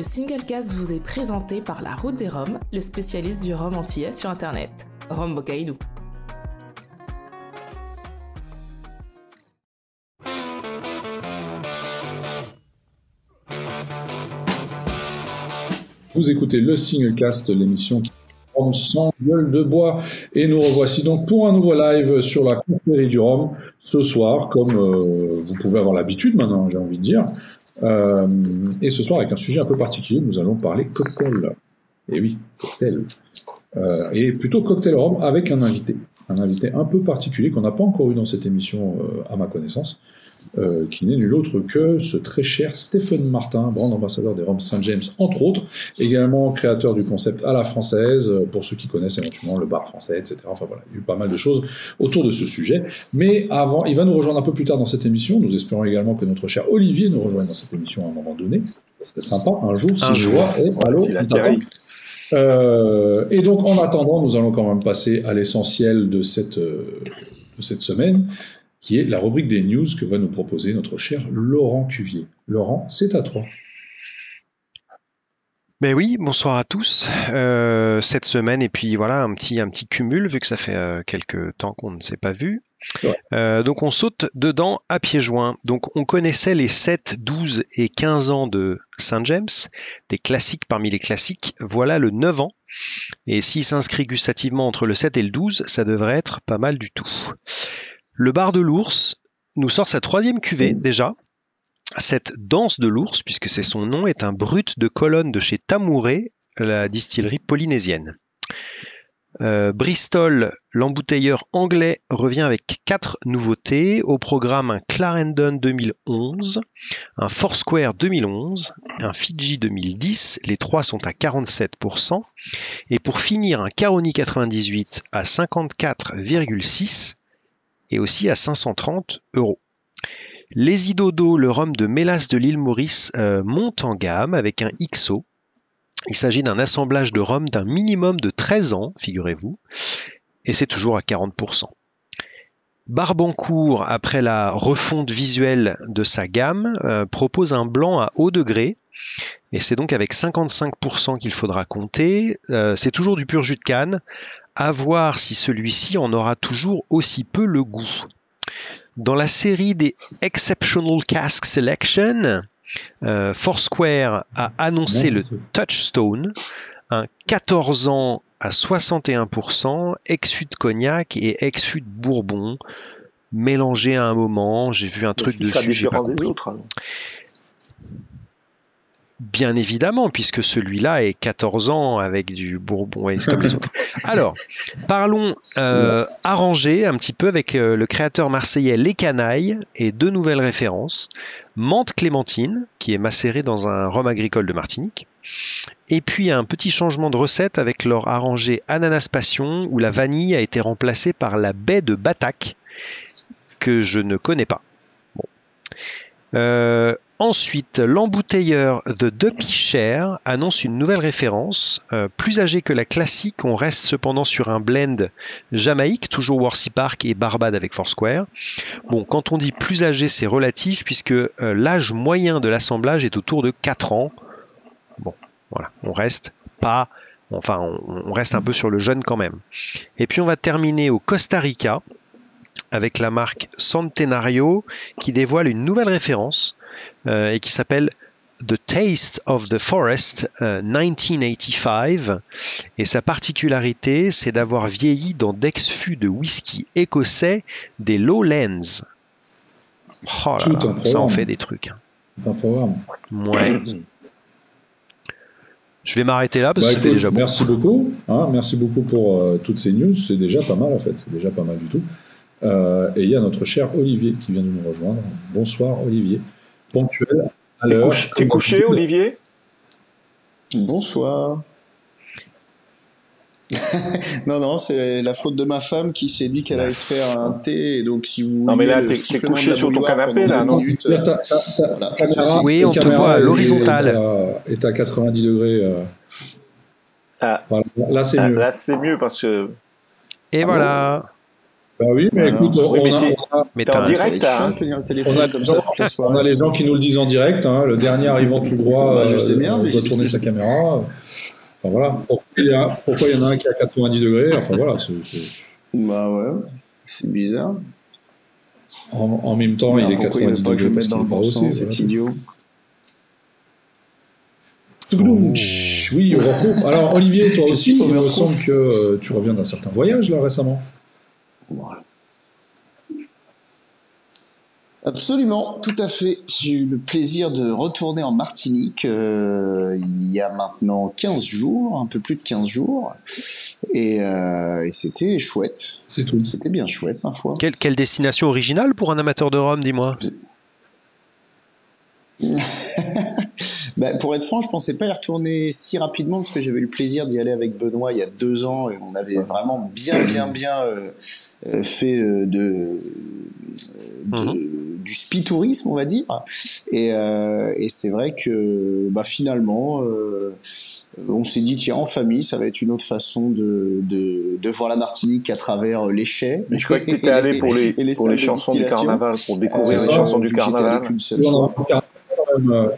Le Singlecast vous est présenté par La Route des Roms, le spécialiste du rhum antillais sur Internet. Rome Bocaïdou. Vous écoutez le Singlecast, l'émission qui Rome sans gueule de bois. Et nous revoici donc pour un nouveau live sur la confrérie du Rhum ce soir, comme euh, vous pouvez avoir l'habitude maintenant, j'ai envie de dire. Euh, et ce soir avec un sujet un peu particulier, nous allons parler cocktail. Et oui, cocktail. Euh, et plutôt cocktail Rhum avec un invité. Un invité un peu particulier qu'on n'a pas encore eu dans cette émission à ma connaissance. Euh, qui n'est nul autre que ce très cher Stephen Martin, brand ambassadeur des Roms Saint James, entre autres, également créateur du concept à la française, euh, pour ceux qui connaissent éventuellement le bar français, etc. Enfin voilà, il y a eu pas mal de choses autour de ce sujet. Mais avant, il va nous rejoindre un peu plus tard dans cette émission. Nous espérons également que notre cher Olivier nous rejoigne dans cette émission à un moment donné. Ça serait sympa, un jour, si je vois. Et, allô, euh, et donc, en attendant, nous allons quand même passer à l'essentiel de cette, euh, de cette semaine, qui est la rubrique des news que va nous proposer notre cher Laurent Cuvier. Laurent, c'est à toi. Ben oui, bonsoir à tous. Euh, cette semaine, et puis voilà, un petit, un petit cumul, vu que ça fait euh, quelques temps qu'on ne s'est pas vu. Euh, donc on saute dedans à pieds joints. Donc on connaissait les 7, 12 et 15 ans de Saint James, des classiques parmi les classiques. Voilà le 9 ans. Et s'il s'inscrit gustativement entre le 7 et le 12, ça devrait être pas mal du tout. Le bar de l'ours nous sort sa troisième cuvée déjà. Cette danse de l'ours, puisque c'est son nom, est un brut de colonne de chez Tamouré, la distillerie polynésienne. Euh, Bristol, l'embouteilleur anglais, revient avec quatre nouveautés. Au programme un Clarendon 2011, un Foursquare 2011, un Fiji 2010. Les trois sont à 47%. Et pour finir, un Caroni 98 à 54,6 et aussi à 530 euros. Les Idodo, le rhum de mélasse de l'île Maurice, euh, monte en gamme avec un XO. Il s'agit d'un assemblage de rhum d'un minimum de 13 ans, figurez-vous, et c'est toujours à 40%. Barbancourt, après la refonte visuelle de sa gamme, euh, propose un blanc à haut degré, et c'est donc avec 55% qu'il faudra compter. Euh, c'est toujours du pur jus de canne, à voir si celui-ci en aura toujours aussi peu le goût. Dans la série des Exceptional Cask Selection, euh, Foursquare a annoncé le Touchstone, un 14 ans à 61%, ex-fût de cognac et ex-fût de bourbon, mélangé à un moment. J'ai vu un truc dessus, j'ai pas compris. Autres, Bien évidemment, puisque celui-là est 14 ans avec du Bourbon et comme les autres. Alors, parlons euh, arrangé un petit peu avec euh, le créateur marseillais Les Canailles et deux nouvelles références. Menthe Clémentine, qui est macérée dans un rhum agricole de Martinique. Et puis un petit changement de recette avec leur arrangé Ananas Passion, où la vanille a été remplacée par la baie de Batac, que je ne connais pas. Bon. Euh, Ensuite, l'embouteilleur de Depicher annonce une nouvelle référence. Euh, plus âgée que la classique, on reste cependant sur un blend Jamaïque, toujours Worcy Park et Barbade avec Foursquare. Bon, quand on dit plus âgé, c'est relatif puisque euh, l'âge moyen de l'assemblage est autour de 4 ans. Bon, voilà, on reste pas, enfin, on reste un peu sur le jeune quand même. Et puis on va terminer au Costa Rica avec la marque Centenario qui dévoile une nouvelle référence et qui s'appelle The Taste of the Forest 1985. Euh, et sa particularité, c'est d'avoir vieilli dans d'ex-fûts de whisky écossais des Lowlands. Oh là là, ça en fait des trucs. Hein. Un programme. Ouais. Je vais m'arrêter là parce que bah, c'est déjà bon. Merci beaucoup. Hein, merci beaucoup pour euh, toutes ces news. C'est déjà pas mal en fait. C'est déjà pas mal du tout. et il y a notre cher Olivier qui vient de nous rejoindre. Bonsoir Olivier ponctuel. T'es couché, Olivier? Bonsoir. non, non, c'est la faute de ma femme qui s'est dit qu'elle allait se faire un thé. Et donc, si vous. Non, mais là, t'es couché sur ton canapé, là, non Oui, on te voit à l'horizontale. Est à 90 degrés. Euh. Ah. Là, c'est ah, mieux. Là, c'est mieux parce que. Et voilà. Bah oui, mais écoute, on, mais on a, on en direct, hein. on comme ça on les gens qui nous le disent en direct. hein, le dernier arrivant tout droit Bah, je euh, sais bien, doit tourner sa caméra. Enfin voilà. Pourquoi il y, a, pourquoi il y en a un qui est à 90 degrés? Enfin voilà. c'est- c'est- Bah ouais, c'est bizarre. En, en même temps, il est pourquoi il 90 veut pas que je degrés le parce mette dans qu'il le est pas bon aussi. sens, cet idiot. Oui, Eurocoupe. Alors Olivier, toi aussi, il me semble que euh, tu reviens d'un certain voyage là récemment. Absolument, tout à fait. J'ai eu le plaisir de retourner en Martinique euh, il y a maintenant 15 jours, un peu plus de 15 jours. Et, euh, et c'était chouette. C'est tout. C'était bien chouette, ma foi. Quelle, quelle destination originale pour un amateur de Rome, dis-moi? Bah, pour être franc, je pensais pas y retourner si rapidement parce que j'avais eu le plaisir d'y aller avec Benoît il y a deux ans et on avait vraiment bien, bien, bien euh, euh, fait euh, de, de- du spi tourisme, on va dire. Et, euh, et c'est vrai que bah, finalement, euh, on s'est dit tiens en famille, ça va être une autre façon de, de, de voir la Martinique à travers les chais. Je crois que tu étais allé pour les, les pour les chansons du carnaval, pour découvrir les ça, chansons du carnaval. seule on a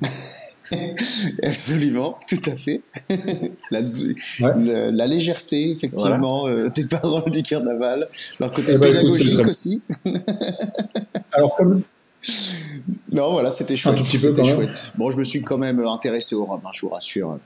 Absolument, tout à fait. la, légèreté, effectivement, euh, des paroles du carnaval, leur côté Eh ben, écoute, pédagogique très- aussi. Alors comme Non, voilà, c'était chouette. tout petit peu, c'était quand même. chouette. Bon, je me suis quand même intéressé au rhum, hein, je vous rassure.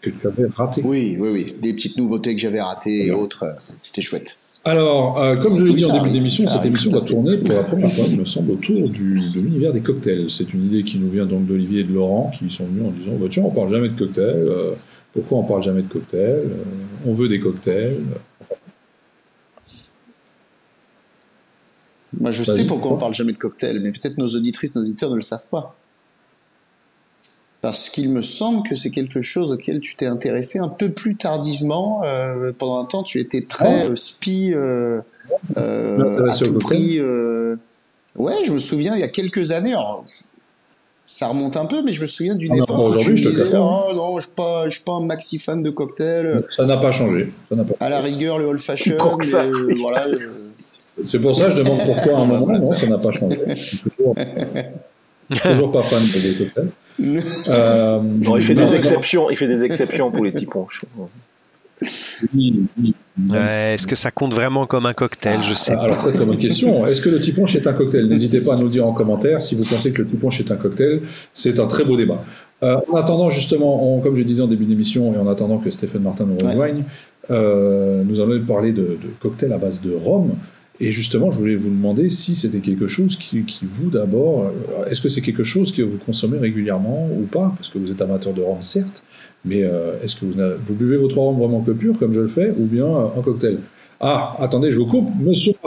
que tu avais raté. Oui, oui, oui. Des petites nouveautés que j'avais ratées et autres, euh, c'était chouette. Alors, euh, comme je l'ai dit en début d'émission, cette émission va tourner pour la première fois, il me semble, autour du, de l'univers des cocktails. C'est une idée qui nous vient donc d'Olivier et de Laurent, qui sont venus en disant bah, Tiens, on parle jamais de cocktails. euh, pourquoi on parle jamais de cocktails Euh, On veut des cocktails. Moi, je sais pourquoi on parle jamais de cocktail, mais peut-être nos auditrices, nos auditeurs ne le savent pas. Parce qu'il me semble que c'est quelque chose auquel tu t'es intéressé un peu plus tardivement. Euh, pendant un temps, tu étais très euh, spi euh, euh, à tout cocktail prix. euh, Ouais, je me souviens, il y a quelques années. alors, ça remonte un peu, mais je me souviens d'une Ah époque où tu je disais. Oh non, je suis pas, je suis pas un maxi fan de cocktail. Ça n'a pas changé. Ça n'a pas À la rigueur, le old fashion. Voilà. C'est pour ça que je demande pourquoi à un moment. Non, ça n'a pas changé. Je suis toujours, toujours pas fan des cocktails. Euh, Non, il fait des exceptions, il fait des exceptions pour les petits ponches. Ouais, Est-ce que ça compte vraiment comme un cocktail? Je sais pas. Alors, très très bonne question. Est-ce que le tiponche est un cocktail? N'hésitez pas à nous le dire en commentaire si vous pensez que le tiponche est un cocktail. C'est un très beau débat. Euh, en attendant, justement, on- comme je disais en début d'émission, et en attendant que Stéphane Martin nous rejoigne, euh, nous allons parler de, de cocktails à base de rhum. Et justement, je voulais vous demander si c'était quelque chose qui, qui vous d'abord, euh, est-ce que c'est quelque chose que vous consommez régulièrement ou pas? Parce que vous êtes amateur de rhum, certes, mais euh, est-ce que vous, buvez votre rhum vraiment que pur, comme je le fais, ou bien euh, un cocktail? Ah, attendez, je vous coupe. Monsieur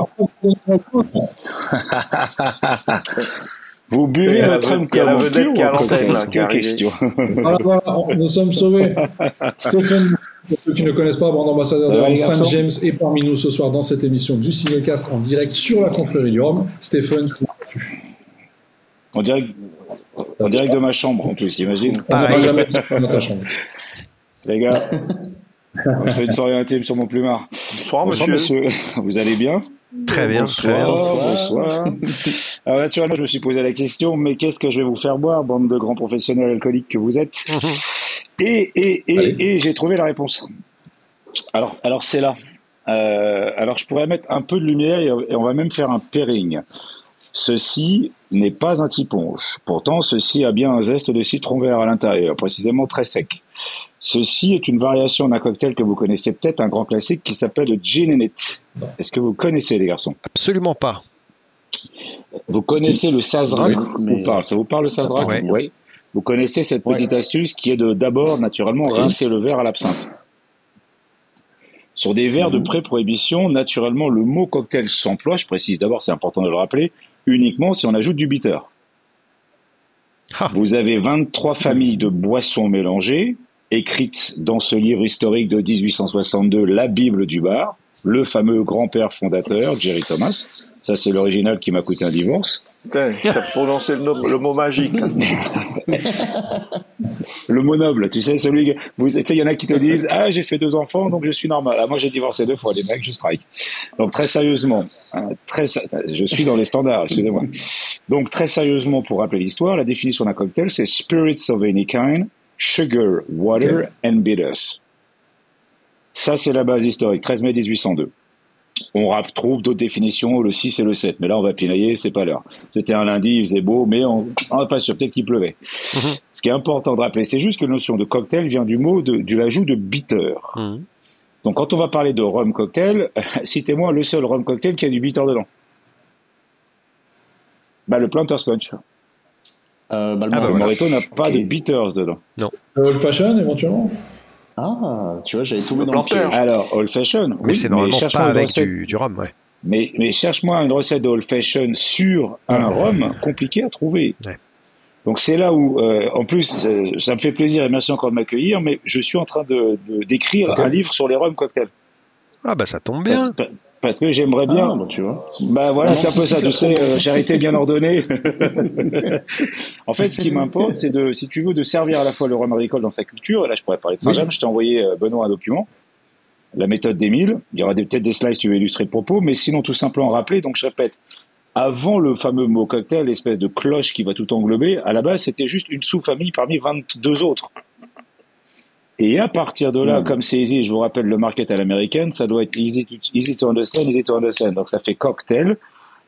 Vous buvez a votre rhum a la comme vedette pur qui ou l'antenne, comme question. Voilà, voilà, on- nous sommes sauvés. Stéphane, pour ceux qui ne connaissent pas, brand ambassadeur de Saint-James est parmi nous ce soir dans cette émission du Cinecast en direct sur la confrérie du Rhum. Stéphane, comment vas-tu? En direct, en direct de ma chambre, en plus, imagine. on Pareil. jamais dans ta chambre. Les gars, on se fait une soirée intime sur mon plumard. Bonsoir, Bonsoir, monsieur. monsieur. Vous allez bien? Très bien, très bien. Bonsoir, bonsoir. Alors naturellement, je me suis posé la question, mais qu'est-ce que je vais vous faire boire, bande de grands professionnels alcooliques que vous êtes? Et, et, et, et j'ai trouvé la réponse. Alors, alors c'est là. Euh, alors je pourrais mettre un peu de lumière et, et on va même faire un pairing. Ceci n'est pas un tiponche. Pourtant, ceci a bien un zeste de citron vert à l'intérieur, précisément très sec. Ceci est une variation d'un cocktail que vous connaissez peut-être, un grand classique qui s'appelle le Gin and It. Est-ce que vous connaissez les garçons? Absolument pas. Vous connaissez le Sazerac Oui, mais- ou pas? Ça vous parle le Ça Sazerac? Oui. Vous connaissez cette Ouais. petite astuce qui est de d'abord naturellement rincer le verre à l'absinthe. Sur des verres de pré-prohibition, naturellement, le mot cocktail s'emploie, je précise d'abord, c'est important de le rappeler, uniquement si on ajoute du bitter. Ah. Vous avez 23 familles de boissons mélangées, écrites dans ce livre historique de 1862, La Bible du bar, le fameux grand-père fondateur, Jerry Thomas. Ça, c'est l'original qui m'a coûté un divorce. Putain, tu as prononcé le, nom- le mot magique. le monoble, tu sais, celui, que- vous, tu sais, il y en a qui te disent, ah, j'ai fait deux enfants, donc je suis normal. Ah, moi, j'ai divorcé deux fois, les mecs, je strike. Donc, très sérieusement, hein, très, je suis dans les standards, excusez-moi. Donc, très sérieusement, pour rappeler l'histoire, la définition d'un cocktail, c'est spirits of any kind, sugar, water and bitters. Ça, c'est la base historique, 13 mai 1802. On retrouve d'autres définitions, le 6 et le 7, mais là, on va pinailler, c'est pas l'heure. C'était un lundi, il faisait beau, mais on n'est pas sûr, peut-être qu'il pleuvait. Ce qui est important de rappeler, c'est juste que la notion de cocktail vient du mot de, de l'ajout de bitter. Mhm. Donc, quand on va parler de rhum cocktail, citez-moi le seul rhum cocktail qui a du bitter dedans. Bah, le Planter's Punch. Euh, bah, le Ah, bah le n'a pas de bitters dedans. Old fashion éventuellement? Ah, tu vois, j'avais tombé Le dans le piège. Alors, Old Fashion. Mais oui, c'est normalement cherche-moi pas avec recette- du, du rhum, ouais. Mais, mais cherche-moi une recette de Old Fashion sur un rhum compliqué à trouver. Ouais. Donc c'est là où, euh, en plus, ça, ça me fait plaisir et merci encore de m'accueillir, mais je suis en train de d'écrire un livre sur les rhums cocktails. Ah bah ça tombe bien. parce que j'aimerais bien. Ah, bah, tu vois. Bah voilà, c'est un peu ça, tu sais, euh, charité bien ordonnée. en fait, ce qui m'importe, c'est de, si tu veux, de servir à la fois le rhum agricole dans sa culture. Et là, je pourrais parler de Saint-James. Je t'ai envoyé, euh, Benoît, un document. La méthode d'Émile. Il y aura peut-être des slides, tu vas illustrer le propos. Mais sinon, tout simplement rappeler. Donc, je répète. Avant le fameux mot cocktail, l'espèce de cloche qui va tout englober, à la base, c'était juste une sous-famille parmi 22 autres. Et à partir de là, Mm. comme c'est easy, je vous rappelle le market à l'américaine, ça doit être easy to, easy to understand, easy to understand. Donc ça fait cocktail.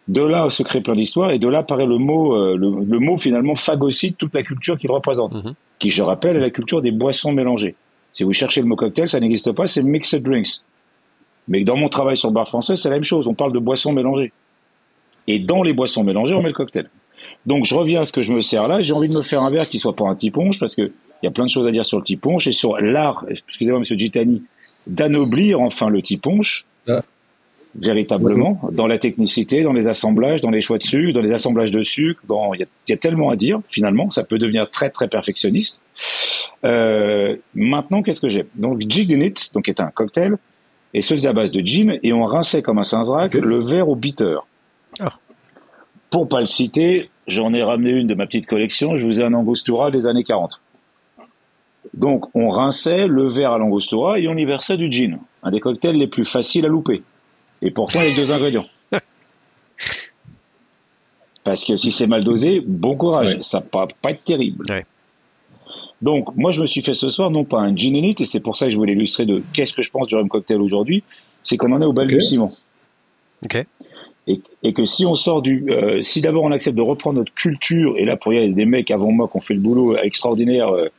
De là se crée plein d'histoires et de là paraît le mot, euh, le, le mot finalement phagocyte toute la culture qu'il représente, Mhm. qui je rappelle est la culture des boissons mélangées. Si vous cherchez le mot cocktail, ça n'existe pas, c'est mixed drinks. Mais dans mon travail sur le bar français, c'est la même chose, on parle de boissons mélangées. Et dans les boissons mélangées, on met le cocktail. Donc je reviens à ce que je me sers là, j'ai envie de me faire un verre qui soit pas un tiponche parce que il y a plein de choses à dire sur le tiponche et sur l'art, excusez-moi monsieur Gitani, d'anoblir enfin le tiponche Ah. véritablement dans la technicité, dans les assemblages, dans les choix de sucre, dans les assemblages de sucre, dans il y a, il y a tellement à dire finalement, ça peut devenir très très perfectionniste. Euh, maintenant, qu'est-ce que j'ai? Donc Gin in It, donc est un cocktail et se faisait à base de gin et on rinçait comme un Saint-Zrac Ok. le verre au bitter. Ah. Pour pas le citer, j'en ai ramené une de ma petite collection, je vous ai un Angostura des années 40. Donc, on rinçait le verre à l'Angostura et on y versait du gin. Un des cocktails les plus faciles à louper. Et pourtant, a deux ingrédients. Parce que si c'est mal dosé, bon courage. Ouais. Ça va pas être terrible. Ouais. Donc, moi, je me suis fait ce soir, non pas un gin in it, et c'est pour ça que je voulais illustrer de qu'est-ce que je pense du rhum cocktail aujourd'hui, c'est qu'on en est au bal du ciment. Ok. Et, et que si on sort du, euh, si d'abord on accepte de reprendre notre culture, et là pour y aller, il y a des mecs avant moi qui ont fait le boulot extraordinaire, euh,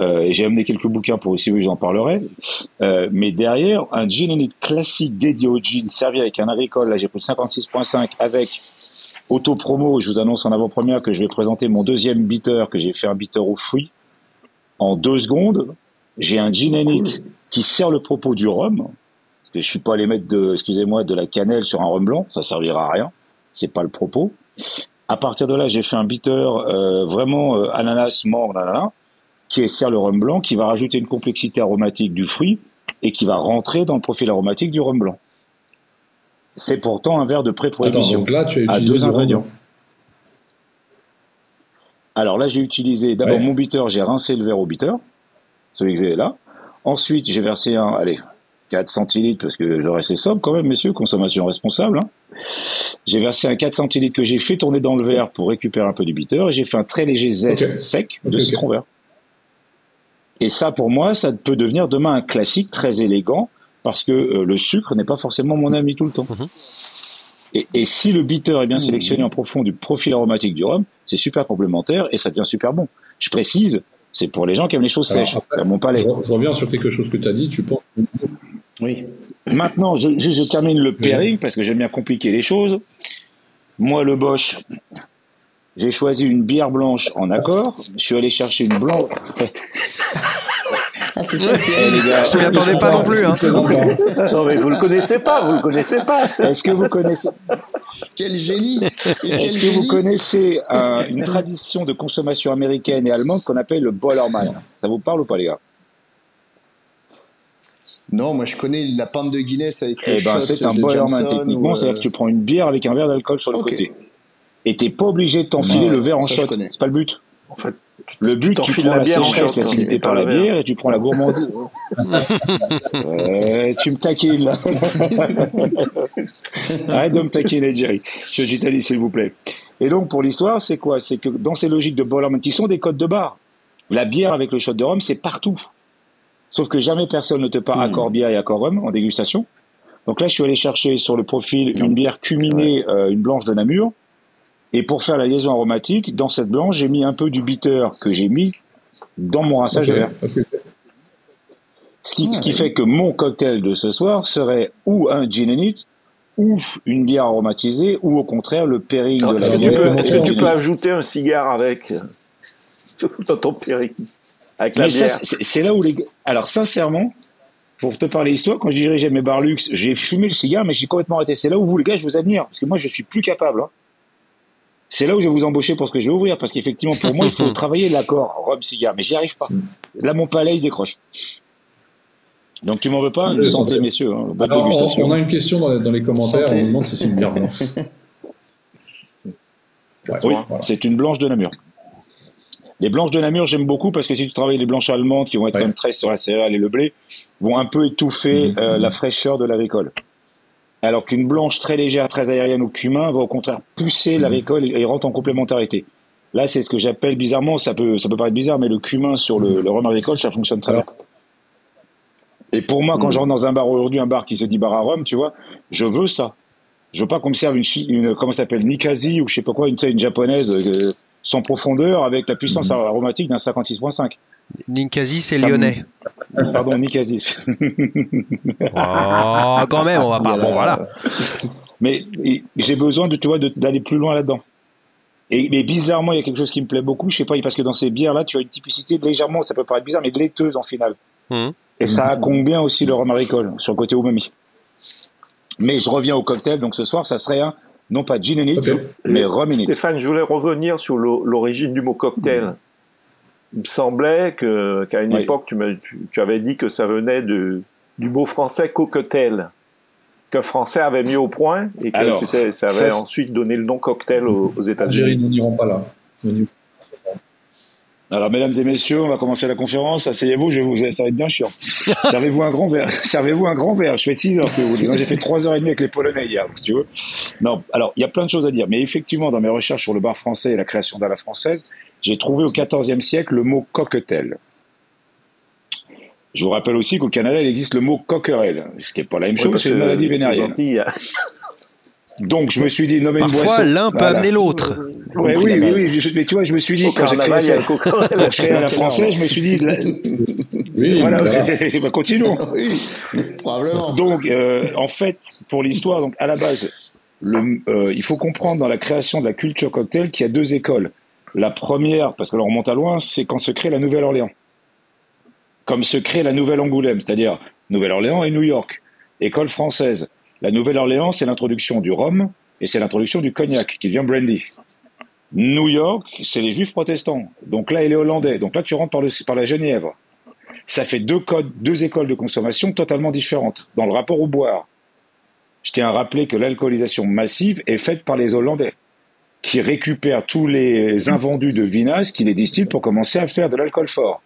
euh, et j'ai amené quelques bouquins pour aussi, oui, j'en parlerai. Euh, mais derrière, un gin and it classique dédié au gin, servi avec un agricole, là j'ai pris 56.5 avec auto-promo, je vous annonce en avant-première que je vais présenter mon deuxième bitter, que j'ai fait un bitter aux fruits. En deux secondes, j'ai un gin and it qui sert le propos du rhum, je suis pas allé mettre de, excusez-moi, de la cannelle sur un rhum blanc, ça servira à rien. C'est pas le propos. À partir de là, j'ai fait un bitter euh, vraiment euh, ananas, mort, nanana, qui sert le rhum blanc, qui va rajouter une complexité aromatique du fruit et qui va rentrer dans le profil aromatique du rhum blanc. C'est pourtant un verre de Attends, pré-prohibition. donc là, tu as À utilisé deux rhum ingrédients. Alors là, j'ai utilisé d'abord Ouais. mon bitter, j'ai rincé le verre au bitter, celui que j'ai là. Ensuite, j'ai versé un, allez, 4 centilitres, parce que je restais sobre quand même, messieurs, consommation responsable. hein. J'ai versé un 4 centilitres que j'ai fait tourner dans le verre pour récupérer un peu du bitter, et j'ai fait un très léger zeste sec de citron vert. Et ça, pour moi, ça peut devenir demain un classique très élégant, parce que euh, le sucre n'est pas forcément mon ami tout le temps. Mhm. Et, et si le bitter est bien sélectionné en profond du profil aromatique du rhum, c'est super complémentaire et ça devient super bon. Je précise, c'est pour les gens qui aiment les choses Alors, sèches. après, C'est à mon Je, palais. je reviens sur quelque chose que tu as dit. Tu penses Oui. Maintenant, je, je, je termine le pairing parce que j'aime bien compliquer les choses. Moi, le Bosch, j'ai choisi une bière blanche en accord. Je suis allé chercher une blanche. Ah, c'est ça Eh, Je m'y attendais pas non plus. Hein. Non, mais vous le connaissez pas, vous le connaissez pas. Est-ce que vous connaissez, Quel génie est-ce que vous connaissez un- une tradition de consommation américaine et allemande qu'on appelle le Bollerman Ça vous parle ou pas, les gars? Non, moi je connais la pinte de Guinness avec Eh le ben, shot c'est un Jameson techniquement, c'est-à-dire que tu prends une bière avec un verre d'alcool sur le côté. Et t'es pas obligé de t'enfiler le verre en shot. C'est pas le but. En fait, Le but, tu t'enfiles prends la la bière en shot, facilitée hein, par la bière et tu prends la gourmandise. Tu me taquines là. Arrête de me taquiner, Jerry. Je j'Italie, s'il vous plaît. Et donc, pour l'histoire, c'est quoi? C'est que dans ces logiques de Bollerman, qui sont des codes de bar, la bière avec le shot de rhum, c'est partout. Sauf que jamais personne ne te part accord bière et accord rhum en dégustation. Donc là, je suis allé chercher sur le profil une bière cuminée, euh, une blanche de Namur. Et pour faire la liaison aromatique, dans cette blanche, j'ai mis un peu du bitter que j'ai mis dans mon rinçage Ok, de verre. Ce qui, ce qui fait que mon cocktail de ce soir serait ou un gin and it, ou une bière aromatisée, ou au contraire le pairing de Est-ce la que tu bière. peux, et est-ce que tu peux ajouter un cigare avec euh, dans ton péric avec la bière c'est là où les Alors, sincèrement, pour te parler histoire, quand je dirigeais mes bars luxe, j'ai fumé le cigare, mais j'ai complètement arrêté. C'est là où vous, les gars, je vous admire. Parce que moi, je suis plus capable. hein. C'est là où je vais vous embaucher pour ce que je vais ouvrir. Parce qu'effectivement, pour moi, il faut travailler l'accord rhum-cigare. Mais j'y arrive pas. Là, mon palais, il décroche. Donc, tu m'en veux pas Oui, Santé, santé. messieurs. hein. Bonne Alors, on, dégustation. on a une question dans les, dans les commentaires. Santé. On demande si c'est une bière blanche. Ouais, Oui, voilà. c'est une blanche de Namur. Les blanches de Namur, j'aime beaucoup parce que si tu travailles les blanches allemandes qui vont être Ouais. très sur la céréale et le blé, vont un peu étouffer Mhm. euh, la fraîcheur de l'agricole. Alors qu'une blanche très légère, très aérienne au cumin va au contraire pousser Mhm. l'agricole et, et rentre en complémentarité. Là, c'est ce que j'appelle bizarrement, ça peut, ça peut paraître bizarre, mais le cumin sur le, le rhum agricole, ça fonctionne très bien. Et pour moi, quand je rentre dans un bar aujourd'hui, un bar qui se dit bar à rhum, tu vois, je veux ça. Je veux pas qu'on me serve une, une comment ça s'appelle, Nikazi ou je sais pas quoi, une, une japonaise euh, sans profondeur avec la puissance Mhm. aromatique d'un 56.5. Ninkasi, c'est lyonnais. Pardon, Nikazi. Oh, quand même, on va pas. Bon, voilà. Mais j'ai besoin de, tu vois, d'aller plus loin là-dedans. Et mais bizarrement, il y a quelque chose qui me plaît beaucoup. Je sais pas, parce que dans ces bières-là, tu as une typicité légèrement, ça peut paraître bizarre, mais laiteuse en finale. Mhm. Et ça accombe bien aussi le rhum agricole sur le côté umami? Mais je reviens au cocktail. Donc ce soir, ça serait un non pas gin and it, mais it. Stéphane, je voulais revenir sur l'o- l'origine du mot cocktail. Il me semblait que- qu'à une Oui. époque, tu, tu- tu avais dit que ça venait de, du mot français cocktail, qu'un Français avait mis au point et que Alors, c'était- ça ça, avait ensuite donné le nom cocktail aux, États-Unis. nous n'irons pas là. Nous Alors, mesdames et messieurs, on va commencer la conférence. Asseyez-vous, je vais vous, ça va être bien chiant. Servez-vous un grand verre. Servez-vous un grand verre. Je fais 6 heures, si vous voulez. Moi, j'ai fait 3 heures et demie avec les Polonais hier, si tu veux. Non, alors, il y a plein de choses à dire. Mais effectivement, dans mes recherches sur le bar français et la création d'à la française, j'ai trouvé au XIVe siècle le mot coquetel. Je vous rappelle aussi qu'au Canada, il existe le mot coquerel, ce qui n'est pas la même chose, c'est une maladie vénérienne. Antilles, il y a- Donc, je me suis dit, nommer une boisson. Parfois, l'un peut Voilà. amener l'autre. Ouais, oui, oui, oui, je- mais tu vois, je me suis dit, Au quand j'ai créé ça, quand la française, je me suis dit, la- Oui, voilà, bah, continuons. oui, probablement. Donc, euh, en fait, pour l'histoire, donc à la base, le, euh, il faut comprendre dans la création de la culture cocktail qu'il y a deux écoles. La première, parce que là on remonte à loin, c'est quand se crée la Nouvelle-Orléans. Comme se crée la Nouvelle-Angoulême, c'est-à-dire Nouvelle-Orléans et New York. École française. La Nouvelle-Orléans, c'est l'introduction du rhum et c'est l'introduction du cognac qui devient brandy. New York, c'est les juifs protestants. Donc là, il est hollandais. Donc là, tu rentres par, le, par la Genève. Ça fait deux codes, deux écoles de consommation totalement différentes dans le rapport au boire. Je tiens à rappeler que l'alcoolisation massive est faite par les Hollandais, qui récupèrent tous les invendus de vinasse, qui les distillent pour commencer à faire de l'alcool fort.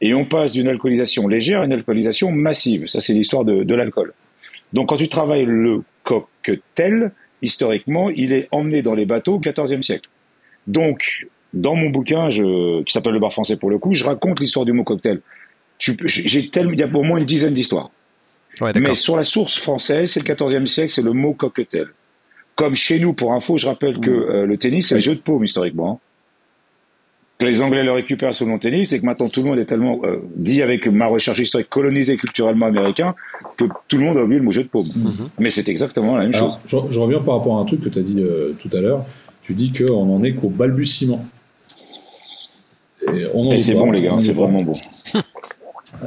Et on passe d'une alcoolisation légère à une alcoolisation massive. Ça, c'est l'histoire de, de l'alcool. Donc, quand tu travailles le cocktail, historiquement, il est emmené dans les bateaux au XIVe siècle. Donc, dans mon bouquin, je, qui s'appelle Le bar français pour le coup, je raconte l'histoire du mot cocktail. J'ai tellement, il y a au moins une dizaine d'histoires. Ouais. Mais sur la source française, c'est le XIVe siècle, c'est le mot cocktail. Comme chez nous, pour info, je rappelle que euh, le tennis, c'est un jeu de paume historiquement. Que les Anglais le récupèrent sous le nom tennis, et que maintenant tout le monde est tellement euh, dit avec ma recherche historique colonisé culturellement américain que tout le monde a oublié le mot jeu de paume. Mais c'est exactement la même chose. Je, je reviens par rapport à un truc que tu as dit euh, tout à l'heure. Tu dis qu'on en est qu'au balbutiement. Et c'est bon, les gars, c'est vraiment bon.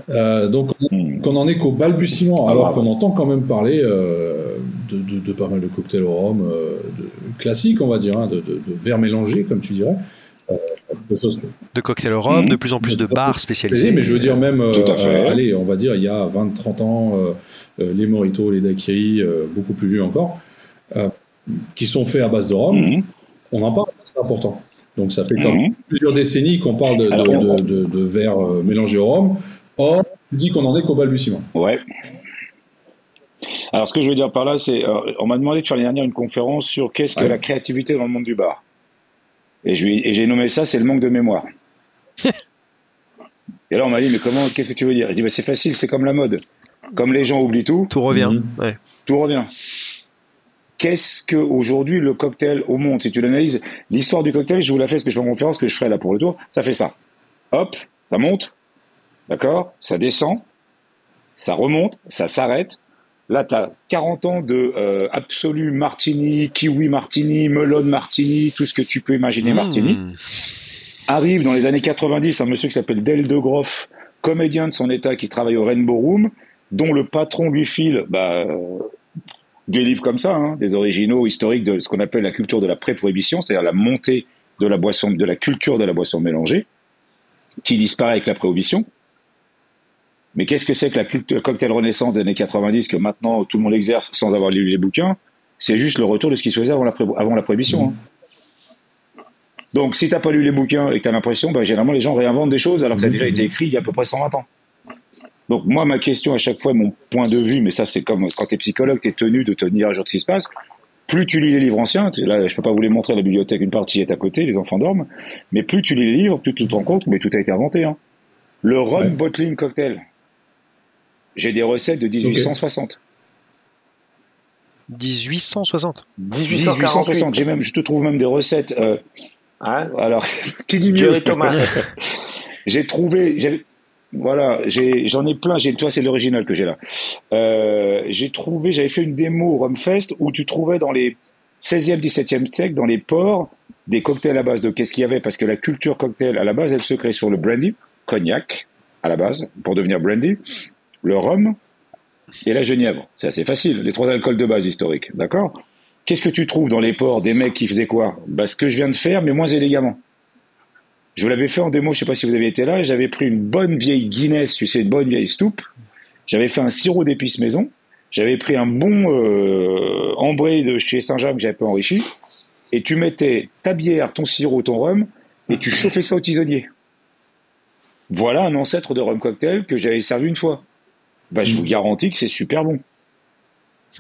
Euh, donc, on- Hmm. qu'on en est qu'au balbutiement, Ah, alors qu'on entend quand même parler de, de- de pas mal de cocktails au rhum, classiques, on va dire, hein, de, de, de verres mélangés, comme tu dirais. De sauce De cocktail au rhum, Mhm. de plus en plus de bars spécialisés. mais je veux dire même, euh, euh, allez, on va dire il y a 20-30 ans, euh, les mojitos, les daiquiris, euh, beaucoup plus vieux encore, euh, qui sont faits à base de rhum, Mhm. on en parle, c'est important. Donc ça fait quand même plusieurs décennies qu'on parle de, de, Alors, on- de, de- de verre euh, mélangé au rhum. Or, tu dis qu'on en est qu'au balbutiement. Ouais. Alors, ce que je veux dire par là, c'est, euh, on m'a demandé de faire l'année dernière une conférence sur qu'est-ce que Ouais. la créativité dans le monde du bar. Et je lui- et j'ai nommé ça, c'est le manque de mémoire. et là, on m'a dit, mais comment, qu'est-ce que tu veux dire? Je dis, bah, c'est facile, c'est comme la mode. Comme les gens oublient tout, Tout revient. Mhm. Ouais. tout revient. Qu'est-ce que aujourd'hui le cocktail au monde? Si tu l'analyses, l'histoire du cocktail, je vous la fais, ce que je fais en conférence, que je ferai là pour le tour, ça fait ça. Hop, ça monte, d'accord? Ça descend, ça remonte, ça s'arrête. Là, tu as 40 ans de euh, absolu martini, kiwi martini, melon martini, tout ce que tu peux imaginer martini. Mmh. Arrive dans les années 90 un monsieur qui s'appelle Del De Groff, comédien de son état qui travaille au Rainbow Room, dont le patron lui file bah, euh, des livres comme ça, hein, des originaux historiques de ce qu'on appelle la culture de la pré-prohibition, c'est-à-dire la montée de la boisson, de la culture de la boisson mélangée, qui disparaît avec la prohibition. Mais qu'est-ce que c'est que la culture, cocktail renaissance des années 90 que maintenant tout le monde exerce sans avoir lu les bouquins? C'est juste le retour de ce qui se faisait avant la, pré- avant la prohibition. hein. Donc, si t'as pas lu les bouquins et que t'as l'impression, bah, généralement les gens réinventent des choses alors que ça a déjà été écrit il y a à peu près 120 ans. Donc, moi, ma question à chaque fois, mon point de vue, mais ça, c'est comme quand t'es psychologue, t'es tenu de tenir à jour de ce qui se passe. Plus tu lis les livres anciens, tu- là, je peux pas vous les montrer à la bibliothèque, une partie est à côté, les enfants dorment, mais plus tu lis les livres, plus tu te rends compte, mais tout a été inventé. Hein. Le rum Ouais. bottling cocktail. J'ai des recettes de 1860. 1860. 1860. J'ai même, je te trouve même des recettes. euh, Hein alors, qui dit mieux Thomas. J'ai trouvé, voilà, j'en ai, plein. J'ai, vois, c'est l'original que j'ai là. Euh, j'ai trouvé, j'avais fait une démo au Rumfest où tu trouvais dans les 16e, 17e siècle, dans les ports, des cocktails à base de qu'est-ce qu'il y avait? Parce que la culture cocktail, à la base, elle se crée sur le brandy, cognac, à la base, pour devenir brandy, le rhum et la genièvre. C'est assez facile, les trois alcools de base historiques, d'accord? Qu'est-ce que tu trouves dans les ports des mecs qui faisaient quoi? Bah, Ce que je viens de faire, mais moins élégamment. Je vous l'avais fait en démo, je sais pas si vous avez été là, j'avais pris une bonne vieille Guinness, tu sais, une bonne vieille stoupe, j'avais fait un sirop d'épices maison, j'avais pris un bon euh, de chez Saint-Jacques que j'avais pas enrichi, et tu mettais ta bière, ton sirop, ton rhum, et tu chauffais ça au tisonnier. Voilà un ancêtre de rhum cocktail que j'avais servi une fois. Bah, je vous garantis que c'est super bon.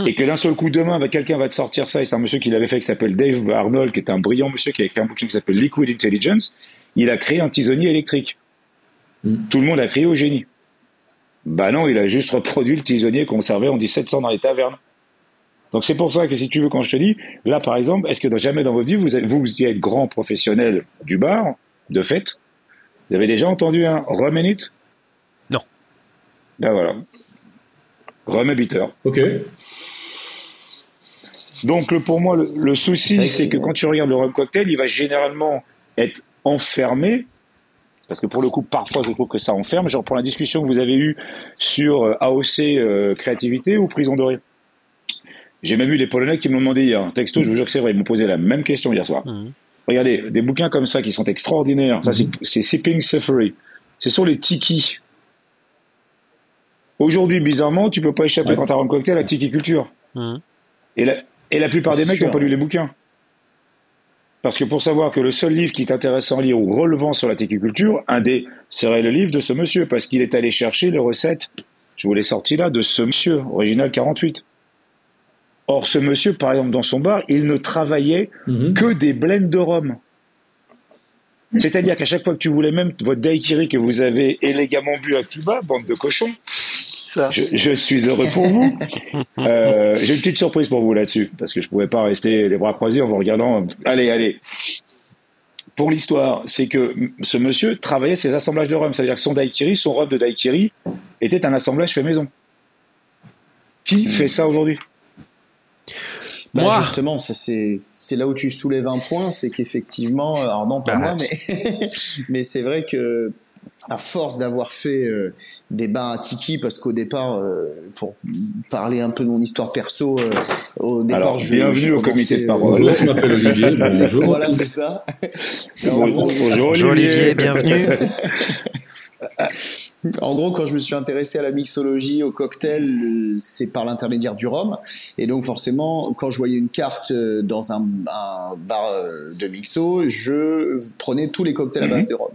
Et que d'un seul coup, demain, bah, quelqu'un va te sortir ça, et c'est un monsieur qui l'avait fait, qui s'appelle Dave Arnold, qui est un brillant monsieur, qui a écrit un bouquin qui s'appelle Liquid Intelligence. Il a créé un tisonnier électrique. Mm. Tout le monde a crié au génie. Bah non, il a juste reproduit le tisonnier qu'on servait en 1700 dans les tavernes. Donc c'est pour ça que si tu veux, quand je te dis, là par exemple, est-ce que dans- jamais dans votre vie, vous, êtes- vous qui êtes grand professionnel du bar, de fête, vous avez déjà entendu un rum it. Ben voilà. Rum and bitter. Ok. Donc le- pour moi, le, le C'est souci, c'est que- quand tu regardes le rum cocktail, il va généralement être enfermé. Parce que pour le coup, parfois, je trouve que ça enferme. Je reprends la discussion que vous avez eue sur euh, AOC euh, créativité ou prison dorée. J'ai même eu des Polonais qui m'ont demandé hier, un texto, je vous jure que c'est vrai, ils m'ont posé la même question hier soir. Mhm. Regardez, des bouquins comme ça qui sont extraordinaires. Ça, c'est- c'est Sipping Safari. Ce sont les tiki. Aujourd'hui, bizarrement, tu peux pas échapper Ouais. quand tu as un cocktail à tiki culture. Mhm. Et la, et la plupart des mecs n'ont pas lu les bouquins. Parce que pour savoir que le seul livre qui est intéressant à lire ou relevant sur la téquiculture, un des serait le livre de ce monsieur, parce qu'il est allé chercher les recettes, je vous l'ai sorti là, de ce monsieur, original 48. Or, ce monsieur, par exemple, dans son bar, il ne travaillait Mhm. que des blends de rhum. C'est-à-dire qu'à chaque fois que tu voulais même votre daiquiri que vous avez élégamment bu à Cuba, bande de cochons, Ça. je, je suis heureux pour vous. Euh, J'ai une petite surprise pour vous là-dessus, parce que je pouvais pas rester les bras croisés en vous regardant. Allez, allez. Pour l'histoire, c'est que ce monsieur travaillait ses assemblages de rhum. C'est-à-dire que son daiquiri, son rhum de daiquiri, était un assemblage fait maison. Qui fait ça aujourd'hui? Bah Moi. justement, c'est là où tu soulèves un point, c'est qu'effectivement, euh, alors non pas Bah, moi, mais mais c'est vrai que à force d'avoir fait euh, des bars à tiki, parce qu'au départ, euh, pour parler un peu de mon histoire perso, euh, au départ, Alors, je, bienvenue au comité de euh, parole. Bonjour, je m'appelle Olivier. Bonjour. voilà, c'est ça. Alors, Bonjour, bon, bonjour, Bonjour Olivier, bienvenue. En gros, quand je me suis intéressé à la mixologie, au cocktail, c'est par l'intermédiaire du rhum. Et donc, forcément, quand je voyais une carte euh, dans un, un bar euh, de mixo, je prenais tous les cocktails à base Mhm. de rhum.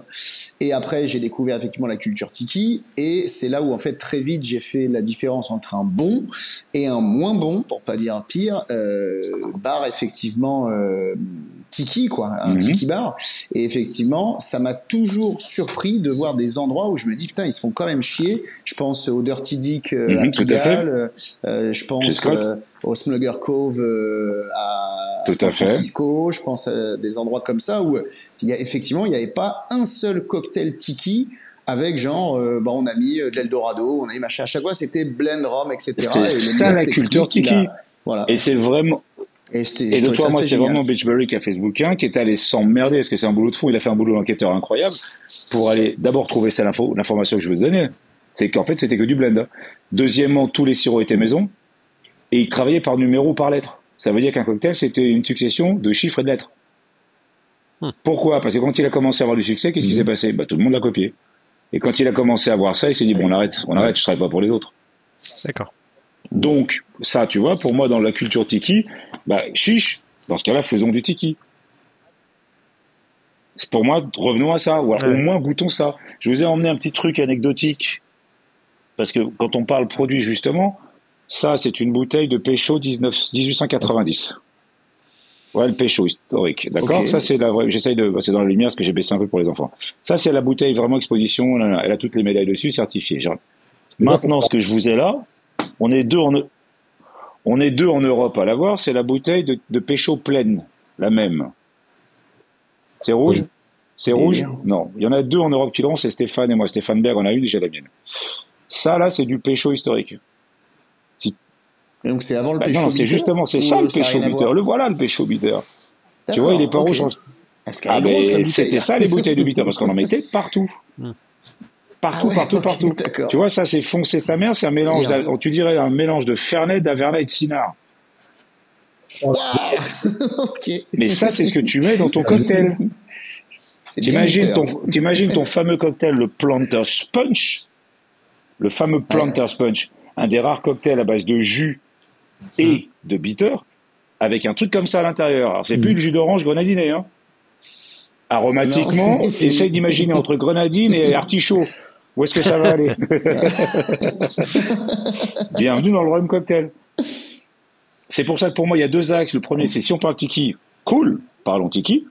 Et après, j'ai découvert effectivement la culture tiki. Et c'est là où, en fait, très vite, j'ai fait la différence entre un bon et un moins bon, pour pas dire un pire, euh, bar, effectivement, euh, tiki, quoi, un Mhm. tiki bar. Et effectivement, ça m'a toujours surpris de voir des endroits où je me dis, putain, ils se font quand même chier. Je pense au Dirty Dick euh, à Mhm, tout à Pigalle, euh, je Chez pense euh, au Smugger Cove euh, à, Tout à San fait. Francisco. Je pense à des endroits comme ça où euh, il y a effectivement, il n'y avait pas un seul cocktail tiki avec genre, euh, bah, on a mis euh, de l'Eldorado, on a mis machin. À chaque fois, c'était blend, rhum, etc. C'est Et le ça, la culture tiki. Voilà. Et c'est vraiment. Et, Et de toi, ça moi, c'est vraiment Beachbury qui a fait ce bouquin, qui est allé s'emmerder, parce que c'est un boulot de fou. Il a fait un boulot d'enquêteur incroyable pour aller d'abord trouver celle info, l'information que je veux te donner. C'est qu'en fait, c'était que du blend. Deuxièmement, tous les sirops étaient maison. Et il travaillait par numéro ou par lettre. Ça veut dire qu'un cocktail, c'était une succession de chiffres et de lettres. Hmm. Pourquoi? Parce que quand il a commencé à avoir du succès, qu'est-ce qui Mhm. s'est passé? Bah, Tout le monde l'a copié. Et quand il a commencé à voir ça, il s'est dit, bon, on arrête, on arrête, je travaille pas pour les autres. D'accord. Donc, ça, tu vois, pour moi, dans la culture tiki, bah, chiche, dans ce cas-là, faisons du tiki. C'est Pour moi, revenons à ça, ou alors, Ouais. au moins goûtons ça. Je vous ai emmené un petit truc anecdotique, parce que quand on parle produit, justement, ça, c'est une bouteille de Pécho 19 1890. Ouais, le Pécho historique, d'accord. Ça, c'est la vraie. J'essaye de. bah, C'est dans la lumière, parce que j'ai baissé un peu pour les enfants. Ça, c'est la bouteille vraiment exposition. Elle a toutes les médailles dessus, certifiée. Genre. Maintenant, ce que je vous ai là, on est deux en, on est deux en Europe à l'avoir. C'est la bouteille de, de Pécho pleine, la même. C'est rouge Oui. C'est rouge Non. Il y en a deux en Europe qui l'ont, c'est Stéphane et moi. Stéphane Berg en a une, j'ai la mienne. Ça, là, c'est du Pécho historique. Et donc c'est avant le Bah pécho non, c'est bitter justement, c'est ça euh, le a Pécho voir Le voilà, le Pécho bitter. Tu vois, il est pas rouge. en- Parce Ah, grosse, la mais bouteille. c'était ça les bouteilles de bitter, parce qu'on en mettait partout. Partout, Ah ouais, partout, partout. Tu vois, ça, c'est foncé sa mère, c'est un mélange, tu dirais un mélange de Fernet, d'Averna et de Cinard. Waouh ok. Mais ça, c'est ce que tu mets dans ton cocktail. T'imagines ton, t'imagines ton fameux cocktail, le Planter Punch, le fameux Planter Punch, un des rares cocktails à base de jus et de bitter, avec un truc comme ça à l'intérieur. Alors, c'est plus le jus d'orange grenadiné, hein. Aromatiquement, Non, essaye d'imaginer entre grenadine et artichaut. Où est-ce que ça va aller Bienvenue dans le rhum cocktail. C'est pour ça que pour moi, il y a deux axes. Le premier, c'est si on parle tiki, cool, parlons tiki.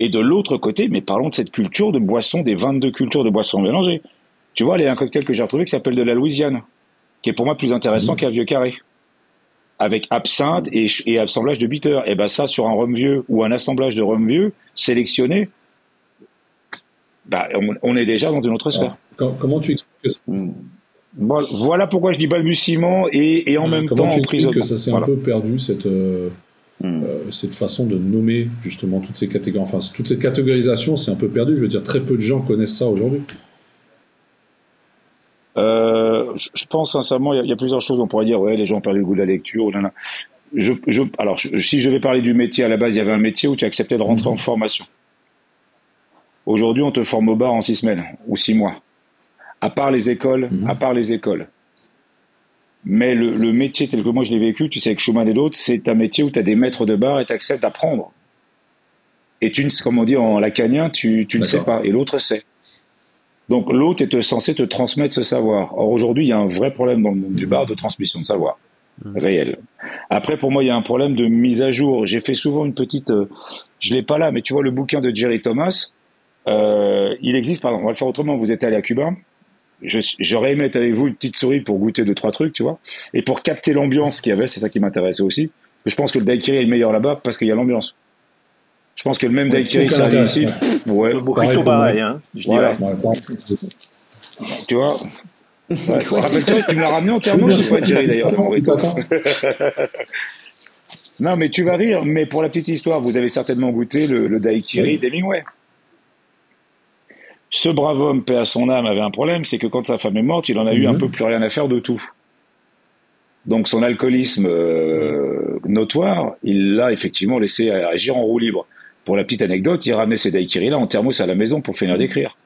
Et de l'autre côté, mais parlons de cette culture de boissons, des 22 cultures de boissons mélangées. Tu vois, il y a un cocktail que j'ai retrouvé qui s'appelle de la Louisiane, qui est pour moi plus intéressant qu'un vieux carré. Avec absinthe et, et assemblage de bitter. Et ben ça, sur un rhum vieux ou un assemblage de rhum vieux sélectionné, bah, on, on est déjà dans une autre sphère. Com- Comment tu expliques ça. Bon, voilà pourquoi je dis balbutiement et, et en même Comment temps tu expliques que ça s'est Voilà. un peu perdu cette euh, Hmm. euh, cette façon de nommer justement toutes ces catégories, enfin toute cette catégorisation, c'est un peu perdu. Je veux dire, très peu de gens connaissent ça aujourd'hui. Euh, je pense sincèrement, il y, a- il y a plusieurs choses. On pourrait dire, ouais, les gens ont perdu le goût de la lecture. Je, je, alors, je- si je vais parler du métier, à la base, il y avait un métier où tu acceptais de rentrer en formation. Aujourd'hui, on te forme au bar en six semaines ou six mois. À part les écoles, Mhm. à part les écoles. Mais le, le métier tel que moi je l'ai vécu, tu sais, avec Schumann et d'autres, c'est un métier où tu as des maîtres de bar et tu acceptes d'apprendre. Et tu, ne- comme on dit en lacanien, tu, tu ne sais pas, et l'autre sait. Donc l'autre est censé te transmettre ce savoir. Or aujourd'hui, il y a un vrai problème dans le monde du bar de transmission de savoir Mhm. réel. Après, pour moi, il y a un problème de mise à jour. J'ai fait souvent une petite, euh, je l'ai pas là, mais tu vois le bouquin de Jerry Thomas. euh, il existe, pardon, on va le faire autrement. Vous êtes allé à Cuba. Je- J'aurais aimé être avec vous une petite souris pour goûter deux trois trucs, tu vois, et pour capter l'ambiance qu'il y avait. C'est ça qui m'intéressait aussi. Je pense que le daiquiri est le meilleur là-bas parce qu'il y a l'ambiance. Je pense que le même Ouais, daiquiri servi ici, ouais. ouais, Le Pareil pareil, hein, je Voilà. tu vois. Ouais, Rappelle-toi, tu me l'as ramené en thermos, c'est pas Jerry d'ailleurs. Non, mais tu vas rire, mais pour la petite histoire, vous avez certainement goûté le, le daiquiri d'Hemingway. Ce brave homme, paix à son âme, avait un problème, c'est que quand sa femme est morte, il en a eu Mhm. un peu plus rien à faire de tout. Donc son alcoolisme euh, notoire, il l'a effectivement laissé agir en roue libre. Pour la petite anecdote, il ramenait ses daiquiris là en thermos à la maison pour finir d'écrire.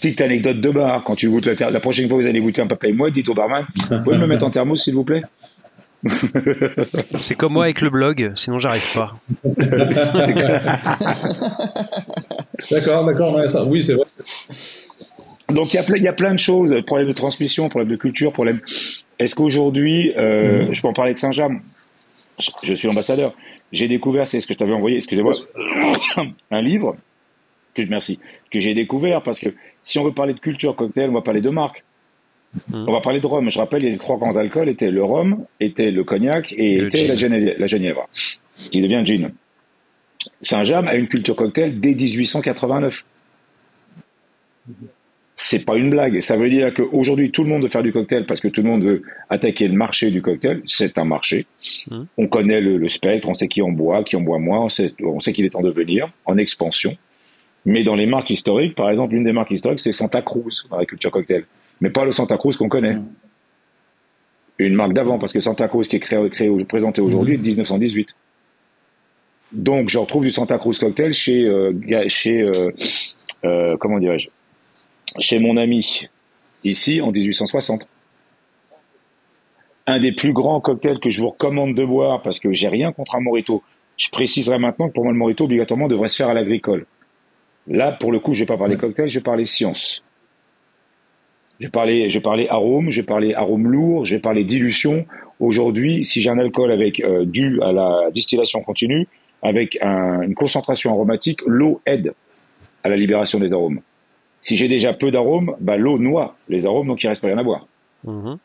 Petite anecdote de bar, quand tu goûtes la, la prochaine fois que vous allez goûter un papier moi, dites au barman, vous pouvez me le mettre en thermos s'il vous plaît? C'est comme moi avec le blog, sinon j'arrive pas. d'accord, d'accord, oui, c'est vrai. Donc il y, a plein, il y a plein de choses, problème de transmission, problème de culture, problème. Est-ce qu'aujourd'hui, euh, je peux en parler avec Saint-James je, je suis l'ambassadeur. J'ai découvert, c'est ce que je t'avais envoyé, excusez-moi, un livre que je merci, que j'ai découvert parce que si on veut parler de culture cocktail, on va parler de marque. On va parler de rhum. Je rappelle, il y a les trois grands alcools étaient le rhum, était le cognac et, était la, Genièvre. Il devient gin. Saint-James a une culture cocktail dès 1889. C'est pas une blague. Ça veut dire qu'aujourd'hui, tout le monde veut faire du cocktail parce que tout le monde veut attaquer le marché du cocktail. C'est un marché. Mmh. On connaît le, spectre, on sait qui en boit, qui en boit moins, on sait, on sait qu'il est en devenir, en expansion. Mais dans les marques historiques, par exemple, une des marques historiques, c'est Santa Cruz dans la culture cocktail. Mais pas le Santa Cruz qu'on connaît. Mmh. Une marque d'avant, parce que Santa Cruz qui est créé, créé présenté aujourd'hui est de 1918. Donc, je retrouve du Santa Cruz cocktail chez, euh, chez euh, euh, comment dirais-je, chez mon ami, ici, en 1860. Un des plus grands cocktails que je vous recommande de boire, parce que j'ai rien contre un morito. Je préciserai maintenant que pour moi, le morito, obligatoirement, devrait se faire à l'agricole. Là, pour le coup, je vais pas parler cocktail, je vais parler science. J'ai parlé, j'ai parlé arôme, j'ai parlé arôme lourd, j'ai parlé dilution. Aujourd'hui, si j'ai un alcool avec euh, dû à la distillation continue, avec une concentration aromatique, l'eau aide à la libération des arômes. Si j'ai déjà peu d'arômes, bah, l'eau noie les arômes, donc il reste pas rien à boire. Mhm.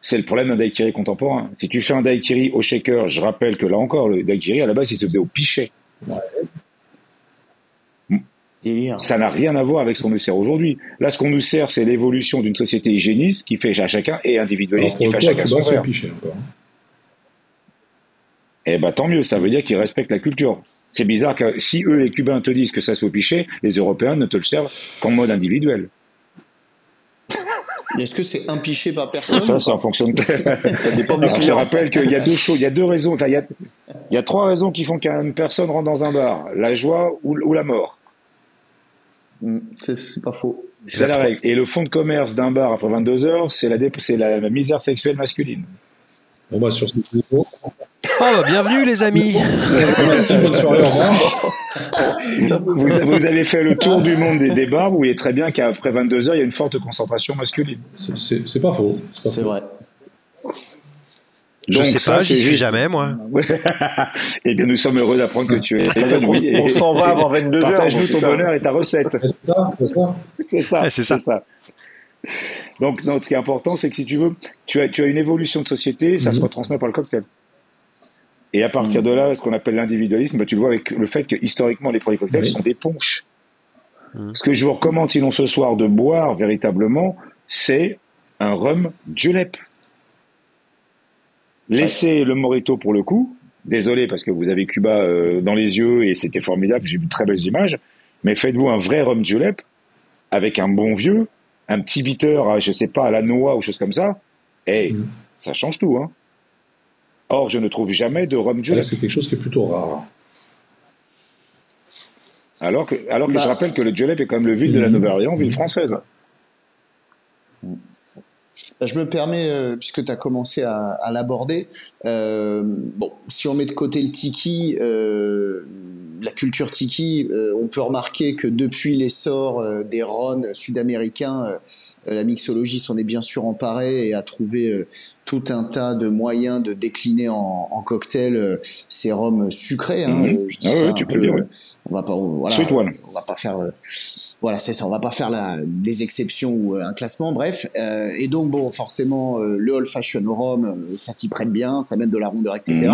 C'est le problème d'un daiquiri contemporain. Si tu fais un daiquiri au shaker, je rappelle que là encore, le daiquiri, à la base, il se faisait au pichet. Ça n'a rien à voir avec ce qu'on nous sert aujourd'hui. Là, ce qu'on nous sert, c'est l'évolution d'une société hygiéniste qui fait à chacun et individualiste qui fait à chacun son verre. Eh ben, tant mieux, ça veut dire qu'ils respectent la culture. C'est bizarre que si eux, les Cubains, te disent que ça se fait picher, les Européens ne te le servent qu'en mode individuel. Est-ce que c'est un pichet par personne Ça, ça en fonction de. ça dépend du Je rappelle qu'il y a deux choses, il y a deux raisons, enfin, il y a, il y a trois raisons qui font qu'une personne rentre dans un bar la joie ou, ou la mort. Mm, c'est pas faux. C'est la règle. Et le fonds de commerce d'un bar après 22 heures, c'est la, misère sexuelle masculine. On va sur cette vidéo. Oh, bah, bienvenue les amis. Merci, bonne soirée, vous, vous, avez fait le tour du monde des, des bars, vous voyez très bien qu'après 22 heures, il y a une forte concentration masculine. C'est pas faux. C'est vrai. Je ne sais pas, j'y suis jamais, moi. eh bien, nous sommes heureux d'apprendre que tu es épanoui. On, s'en va avant 22 heures. Partage-nous ton bonheur et ta recette. C'est ça, c'est ça. C'est ça, c'est ça. ça. Donc, non, ce qui est important, c'est que si tu veux, tu as, tu as une évolution de société, ça se mhm. retransmet par le cocktail. Et à partir mhm. de là, ce qu'on appelle l'individualisme, bah, tu le vois avec le fait que historiquement, les produits cocktails sont des ponches. Mhm. Ce que je vous recommande, sinon ce soir, de boire véritablement, c'est un rhum julep. Laissez le Morito pour le coup. Désolé parce que vous avez Cuba euh, dans les yeux et c'était formidable. J'ai vu de très belles images. Mais faites-vous un vrai rhum julep avec un bon vieux, un petit bitter, je sais pas, à la noix ou chose comme ça. Et mm. ça change tout. Hein. Or, je ne trouve jamais de rhum julep. C'est quelque chose qui est plutôt rare. Alors que, alors que je bah. rappelle que le julep est comme le ville de la mm. Nouvelle-Orléans, ville française. Bah, je me permets, euh, puisque tu as commencé à, à l'aborder, euh, bon, si on met de côté le tiki, la culture tiki, euh, on peut remarquer que depuis l'essor euh, des ron sud-américains, euh, la mixologie s'en est bien sûr emparée et a trouvé tout un tas de moyens de décliner en, en cocktail ces rhums sucrés. Hein, mhm. je dis ah ça tu peux dire, On va pas, voilà, on va pas faire, voilà, c'est ça, on va pas faire la, des exceptions ou un classement, bref. et donc bon, forcément, le old fashion rhum, ça s'y prête bien, ça met de la rondeur, etc.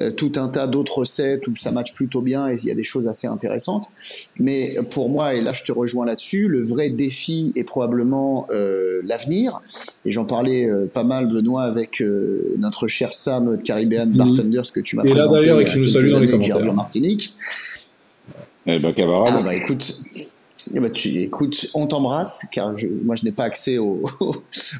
Mhm. tout un tas d'autres recettes où ça match plutôt bien et il y a des choses assez intéressantes. Mais pour moi, et là je te rejoins là-dessus, le vrai défi est probablement euh, l'avenir. Et j'en parlais euh, pas mal, Benoît, avec euh, notre cher Sam de Caribbean mhm. Bartenders que tu m'as présenté. Et là d'ailleurs, et qui nous salue dans les commentaires. Martinique. Eh ben, camarade. Ah bah écoute, Eh ben, tu, écoute, on t'embrasse, car je, moi je n'ai pas accès au,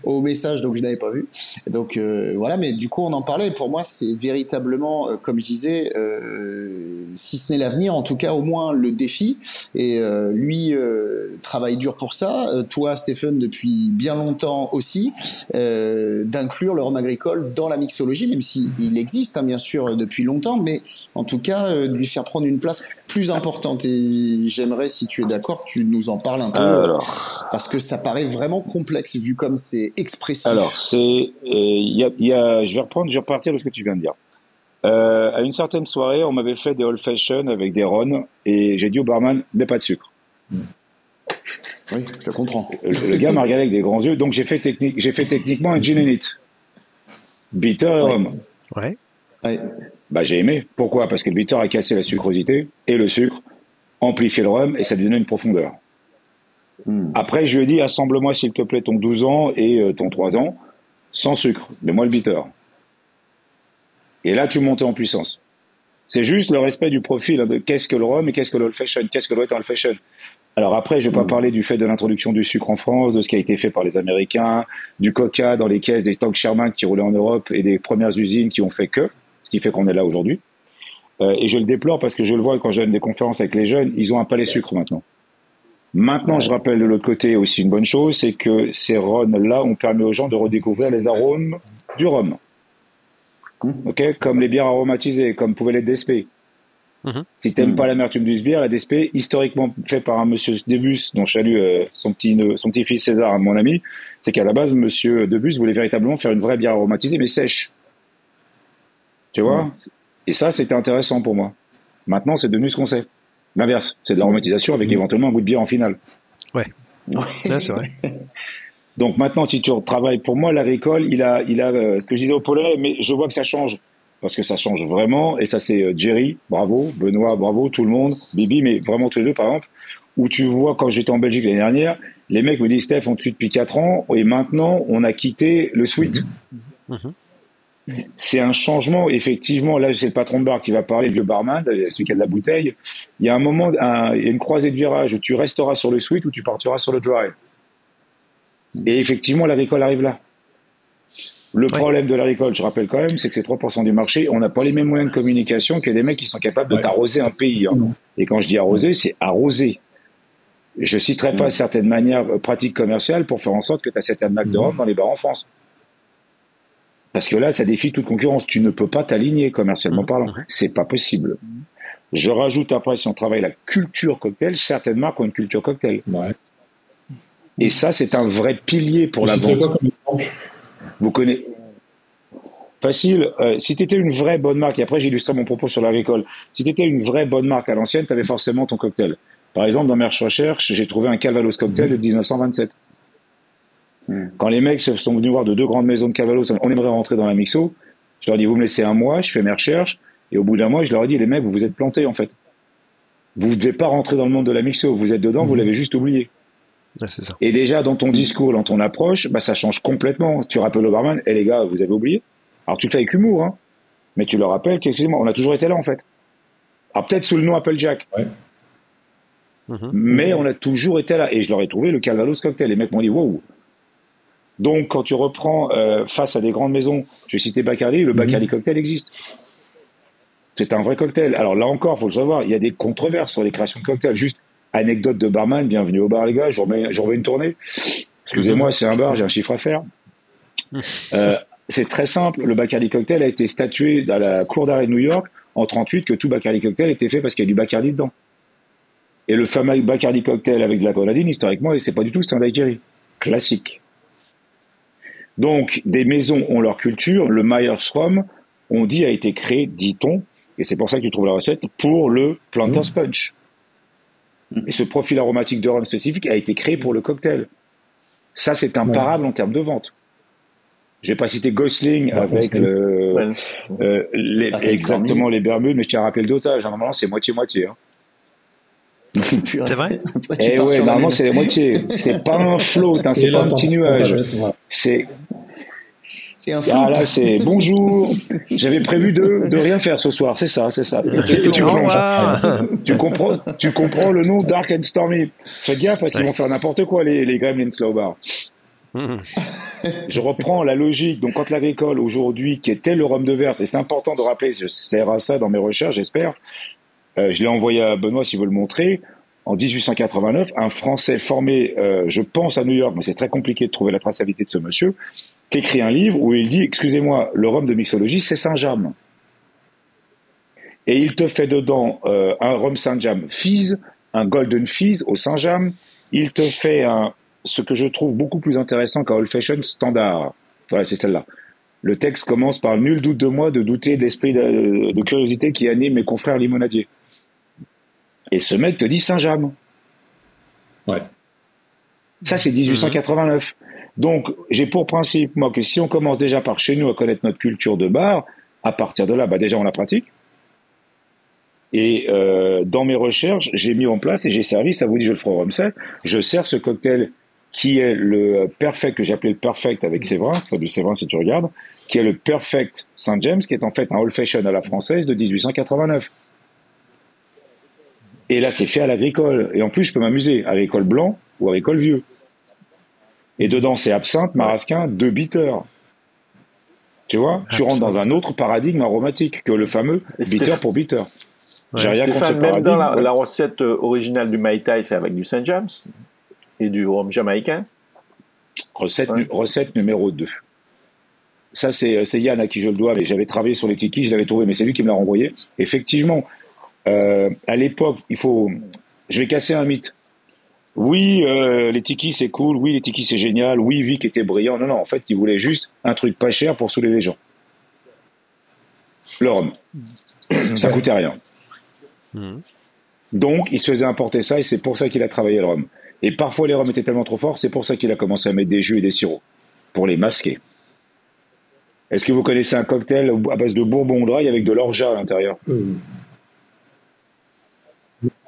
au, message, donc je n'avais pas vu. Donc euh, voilà, mais du coup on en parlait. Pour moi, c'est véritablement, euh, comme je disais, euh, si ce n'est l'avenir, en tout cas au moins le défi. Et euh, lui euh, travaille dur pour ça. toi, Stéphane, depuis bien longtemps aussi, d'inclure le rhum agricole dans la mixologie, même s'il il existe hein, bien sûr depuis longtemps, mais en tout cas de lui faire prendre une place plus importante. Et j'aimerais, si tu es d'accord, tu nous en parles un peu, alors, parce que ça paraît vraiment complexe vu comme c'est expressif. Alors, c'est, il y a, y a, je vais reprendre, je vais repartir de ce que tu viens de dire. Euh, à une certaine soirée, on m'avait fait des old fashion avec des ron et j'ai dit au barman, mais pas de sucre. Oui, je le comprends. Le, gars m'a regardé avec des grands yeux, donc j'ai fait, technique, j'ai fait techniquement un gin and it. Bitter et rhum. Ouais. ouais. Bah, j'ai aimé. Pourquoi? Parce que le bitter a cassé la sucrosité et le sucre amplifiait le rhum et ça lui donnait une profondeur. Hmm. Après, je lui ai dit, assemble-moi s'il te plaît ton 12 ans et euh, ton 3 ans sans sucre. Mets-moi le bitter. Et là, tu montais en puissance. C'est juste le respect du profil hein, de qu'est-ce que le rhum et qu'est-ce que l'old fashion, qu'est-ce que doit être un old fashion. Alors après, je vais pas mm. parler du fait de l'introduction du sucre en France, de ce qui a été fait par les Américains, du coca dans les caisses des tanks Sherman qui roulaient en Europe et des premières usines qui ont fait que, ce qui fait qu'on est là aujourd'hui. Euh, et je le déplore parce que je le vois quand je donne des conférences avec les jeunes, ils ont un palais sucre maintenant. Maintenant, je rappelle de l'autre côté aussi une bonne chose, c'est que ces rhums-là ont permis aux gens de redécouvrir les arômes du rhum. Mhm. ok, comme les bières aromatisées, comme pouvait l'être Despé. Mhm. Si tu n'aimes mhm. pas l'amertume du bière, la Despé, historiquement fait par un monsieur Debus, dont je salue euh, son petit son petit fils César, mon ami, c'est qu'à la base, monsieur Debus voulait véritablement faire une vraie bière aromatisée, mais sèche. Tu vois? Et ça, c'était intéressant pour moi. Maintenant, c'est devenu ce qu'on sait. L'inverse, c'est de l'aromatisation avec éventuellement un goût de bière en finale. Ouais. c'est vrai. Donc maintenant, si tu travailles, pour moi, l'agricole, il a, il a euh, ce que je disais au Polonais, mais je vois que ça change. Parce que ça change vraiment, et ça c'est euh, Jerry, bravo, Benoît, bravo, tout le monde, Bibi, mais vraiment tous les deux par exemple, où tu vois, quand j'étais en Belgique l'année dernière, les mecs me disent, Steph, on tue depuis 4 ans, et maintenant on a quitté le sweet. Mhm. C'est un changement, effectivement, là c'est le patron de bar qui va parler, le vieux barman, celui qui a de la bouteille, il y a un moment, un, il y a une croisée de virage où tu resteras sur le sweet ou tu partiras sur le dry. Et effectivement, l'agricole arrive là. Le problème de l'agricole, je rappelle quand même, c'est que c'est 3% du marché. On n'a pas les mêmes moyens de communication que des mecs qui sont capables de t'arroser un pays. Hein. Et quand je dis arroser, c'est arroser. Je citerai pas certaines manières euh, pratiques commerciales pour faire en sorte que tu as certaines marques de dans les bars en France. Parce que là, ça défie toute concurrence. Tu ne peux pas t'aligner commercialement parlant. C'est pas possible. Je rajoute après, si on travaille la culture cocktail, certaines marques ont une culture cocktail. Et ça, c'est un vrai pilier pour la vente. Vous connaissez Facile. Euh, si tu étais une vraie bonne marque, et après j'illustrerai mon propos sur l'agricole, si tu étais une vraie bonne marque à l'ancienne, tu avais forcément ton cocktail. Par exemple, dans mes recherches, j'ai trouvé un Calvados cocktail de 1927. Hmm. Quand les mecs sont venus voir de deux grandes maisons de Calvados, on aimerait rentrer dans la mixo, je leur dis, vous me laissez un mois, je fais mes recherches, et au bout d'un mois, je leur dis, les mecs, vous vous êtes plantés en fait. Vous ne devez pas rentrer dans le monde de la mixo, vous êtes dedans, vous hmm. l'avez juste oublié. Et déjà, dans ton discours, dans ton approche, bah, ça change complètement. Tu rappelles au barman, eh les gars, vous avez oublié Alors tu le fais avec humour, hein, mais tu leur rappelles qu'effectivement, on a toujours été là en fait. Alors peut-être sous le nom Applejack. Ouais. Mais on a toujours été là. Et je leur ai trouvé le Calvados Cocktail. Les mecs m'ont dit, wow. Donc, quand tu reprends euh, face à des grandes maisons, je vais citer Bacardi, le mhm. Bacardi Cocktail existe. C'est un vrai cocktail. Alors là encore, faut le savoir, il y a des controverses sur les créations de cocktails. Juste, Anecdote de barman, bienvenue au bar les gars, je remets, une tournée. Excusez-moi, c'est un bar, j'ai un chiffre à faire. Euh, c'est très simple, le Bacardi Cocktail a été statué dans la cour d'arrêt de New York en 38 que tout Bacardi Cocktail était fait parce qu'il y a du Bacardi dedans. Et le fameux Bacardi Cocktail avec de la grenadine, historiquement, c'est pas du tout, c'est un daiquiri. Classique. Donc, des maisons ont leur culture. Le Myers Rum, on dit, a été créé, dit-on, et c'est pour ça que tu trouves la recette, pour le Plantain Sponge. Et ce profil aromatique de rhum spécifique a été créé pour le cocktail. Ça, c'est imparable en termes de vente. Je vais pas citer Gosling avec euh, les, exactement les Bermudes, mais je tiens à rappeler le dosage. Normalement, c'est moitié-moitié. Hein. C'est vrai? Eh ouais, normalement, c'est la moitié. C'est pas un float, hein, c'est pas un petit nuage. C'est C'est un Ah flou. là, c'est bonjour. J'avais prévu de, de rien faire ce soir, c'est ça, c'est ça. Tu- Tu, tu- Au comprends, tu comprends, tu comprends le nom Dark and Stormy. Faites gaffe parce qu'ils Ouais. vont faire n'importe quoi les, les Gremlins là au bar. Mhm. Je reprends la logique. Donc, quand l'agricole aujourd'hui, qui était le rhum de verse, et c'est important de rappeler, je sers à ça dans mes recherches, j'espère. Euh, je l'ai envoyé à Benoît s'il veut le montrer. En 1889, un Français formé, euh, je pense à New York, mais c'est très compliqué de trouver la traçabilité de ce monsieur, écrit un livre où il dit, excusez-moi, le rhum de mixologie, c'est Saint-James. Et il te fait dedans euh, un rhum Saint-James Fizz, un Golden Fizz au Saint-James. Il te fait un, ce que je trouve beaucoup plus intéressant qu'un Old Fashion standard. Voilà, c'est celle-là. Le texte commence par Nul doute de moi de douter de l'esprit de, de curiosité qui anime mes confrères limonadiers. Et ce mec te dit Saint-James. Ouais. Ça, c'est 1889. Donc, j'ai pour principe, moi, que si on commence déjà par chez nous à connaître notre culture de bar, à partir de là, bah, déjà, on la pratique. Et euh, dans mes recherches, j'ai mis en place et j'ai servi, ça vous dit, je le ferai au rhum sec, je sers ce cocktail qui est le perfect, que j'ai appelé le perfect avec Séverin, ça du Séverin si tu regardes, qui est le perfect Saint James, qui est en fait un old fashion à la française de 1889. Et là, c'est fait à l'agricole. Et en plus, je peux m'amuser, agricole blanc ou agricole vieux. Et dedans, c'est absinthe, marasquin, deux bitters. Tu vois, tu rentres dans un autre paradigme aromatique que le fameux Et bitter pour bitter. J'ai rien contre ce même dans la, paradigme. la recette euh, originale du Mai Tai, c'est avec du Saint James et du rhum jamaïcain. Recette, Ouais. nu- recette numéro 2. Ça, c'est c'est Yann à qui je le dois, mais j'avais travaillé sur les tikis, je l'avais trouvé, mais c'est lui qui me l'a renvoyé. Effectivement, euh, à l'époque, il faut. Je vais casser un mythe. Oui, euh, les tikis c'est cool, oui, les tikis c'est génial, oui, Vic était brillant. Non, non, en fait, il voulait juste un truc pas cher pour saouler les gens. Le rhum. Ça coûtait rien. Mhm. Donc, il se faisait importer ça et c'est pour ça qu'il a travaillé le rhum. Et parfois, les rhums étaient tellement trop forts, c'est pour ça qu'il a commencé à mettre des jus et des sirops pour les masquer. Est-ce que vous connaissez un cocktail à base de bourbon dry avec de l'orgeat à l'intérieur? Euh,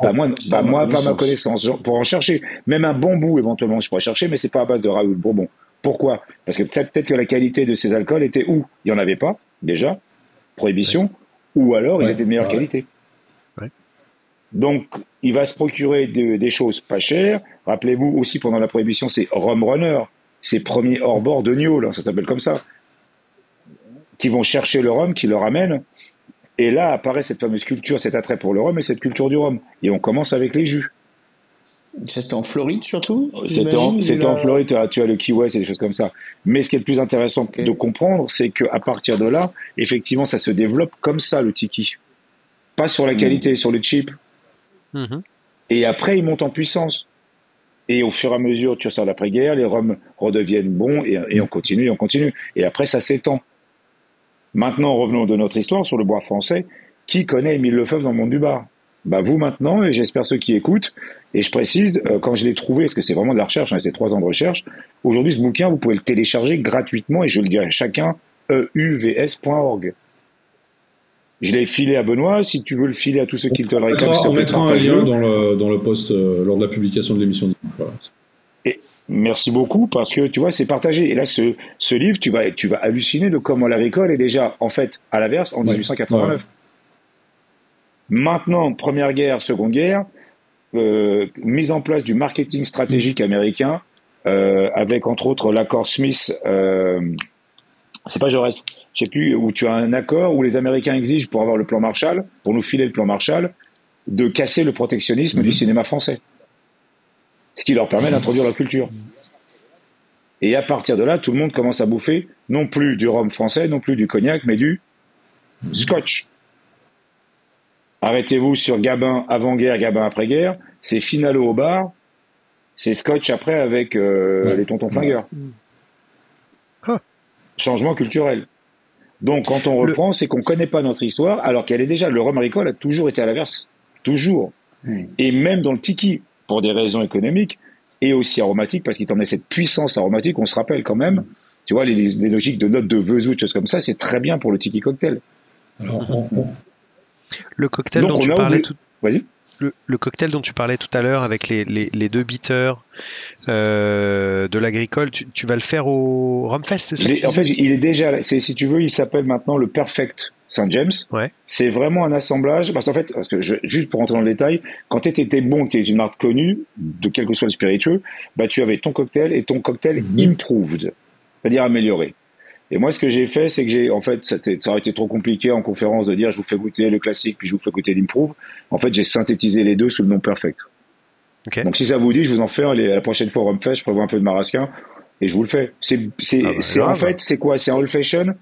Bah, moi, bah, ma moi pas ma connaissance. Genre, pour en chercher, même un bambou éventuellement, je pourrais chercher, mais c'est pas à base de Raoul Bourbon. Pourquoi? Parce que peut-être que la qualité de ces alcools était où? Il y en avait pas déjà, prohibition, ou alors il Ouais, était de meilleure ouais. qualité. Donc, il va se procurer de- des choses pas chères. Rappelez-vous aussi pendant la prohibition, c'est Rum Runner, ces premiers hors-bord de New, là, ça s'appelle comme ça, qui vont chercher le rhum, qui le ramènent. Et là apparaît cette fameuse culture, cet attrait pour le rhum et cette culture du rhum. Et on commence avec les jus. Ça, c'était en Floride surtout C'était en, Floride, tu as, tu as le Key West et des choses comme ça. Mais ce qui est le plus intéressant de comprendre, c'est qu'à partir de là, effectivement, ça se développe comme ça, le tiki. Pas sur la Mm. qualité, sur le cheap. Mhm. Et après, il monte en puissance. Et au fur et à mesure, tu sors l'après-guerre, les rhums redeviennent bons et, et on continue, on continue. Et après, ça s'étend. Maintenant, revenons de notre histoire sur le bois français. Qui connaît Émile Lefebvre dans le monde du bar? Bah vous maintenant, et j'espère ceux qui écoutent, et je précise, euh, quand je l'ai trouvé, parce que c'est vraiment de la recherche, hein, c'est trois ans de recherche, aujourd'hui ce bouquin, vous pouvez le télécharger gratuitement, et je le dirai à chacun, euvs.org. Je l'ai filé à Benoît, si tu veux le filer à tous ceux qui le te le On mettra, on mettra un lien dans le, dans le post euh, lors de la publication de l'émission. Voilà. Merci beaucoup parce que tu vois, c'est partagé. Et là, ce, ce livre, tu vas, tu vas halluciner de comment l'agricole est déjà, en fait, à l'inverse, en Ouais. 1889. Maintenant, Première Guerre, Seconde Guerre, euh, mise en place du marketing stratégique américain, euh, avec entre autres l'accord Smith, euh, c'est pas Jaurès, je sais plus, où tu as un accord où les Américains exigent pour avoir le plan Marshall, pour nous filer le plan Marshall, de casser le protectionnisme du cinéma français. Ce qui leur permet d'introduire la culture. Et à partir de là, tout le monde commence à bouffer non plus du rhum français, non plus du cognac, mais du scotch. Arrêtez-vous sur Gabin avant-guerre, Gabin après-guerre. C'est Finalo au bar. C'est scotch après avec euh, Ouais. les tontons flingueurs. Ah. Changement culturel. Donc quand on Le- reprend, c'est qu'on ne connaît pas notre histoire, alors qu'elle est déjà. Le rhum agricole a toujours été à l'inverse. Toujours. Et même dans le tiki, pour des raisons économiques, et aussi aromatiques, parce qu'il t'en a cette puissance aromatique, on se rappelle quand même, tu vois, les, les logiques de notes de vesout, des choses comme ça, c'est très bien pour le tiki cocktail. Alors, on- on- Le cocktail Donc, dont on tu parlais oublié- tout Vas-y. Le, cocktail dont tu parlais tout à l'heure avec les, les, deux bitters euh, de l'agricole, tu, vas le faire au Rumfest, c'est ça En fait, il est déjà, si tu veux, il s'appelle maintenant le Perfect Saint James. Ouais. C'est vraiment un assemblage. Parce qu'en fait, parce que juste pour rentrer dans le détail, quand tu étais bon, tu es une marque connue, de quel que soit le spiritueux, bah, tu avais ton cocktail et ton cocktail mhm. improved, c'est-à-dire amélioré. Et moi, ce que j'ai fait, c'est que j'ai, en fait, ça, aurait été trop compliqué en conférence de dire je vous fais goûter le classique puis je vous fais goûter l'improve. En fait, j'ai synthétisé les deux sous le nom perfect. Donc, si ça vous dit, je vous en fais la prochaine fois au Rumfest, je prévois un peu de marasquin et je vous le fais. C'est, c'est, ah bah, en fait, c'est quoi? C'est un old fashion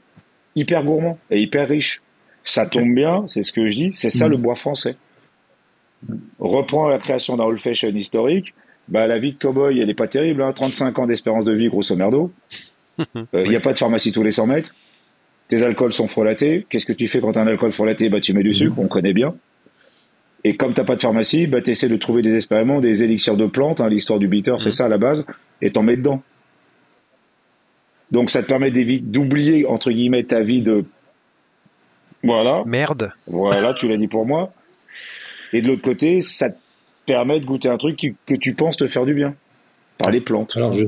hyper gourmand et hyper riche. Ça tombe bien, c'est ce que je dis, c'est ça mm. le bois français. Reprends la création d'un old fashion historique, bah, la vie de cowboy, elle est pas terrible, hein, 35 ans d'espérance de vie, grosso merdo. Il euh, n'y a pas de pharmacie tous les 100 mètres. Tes alcools sont frelatés. Qu'est-ce que tu fais quand tu as un alcool frelaté bah, Tu mets du sucre, on connaît bien. Et comme tu n'as pas de pharmacie, bah, tu essaies de trouver des expériments, des élixirs de plantes. Hein, L'histoire du bitter, c'est ça à la base. Et t'en mets dedans. Donc ça te permet d'oublier, entre guillemets, ta vie de... Voilà. Merde. Voilà, tu l'as dit pour moi. Et de l'autre côté, ça te permet de goûter un truc que tu penses te faire du bien. Par les plantes. Alors, je,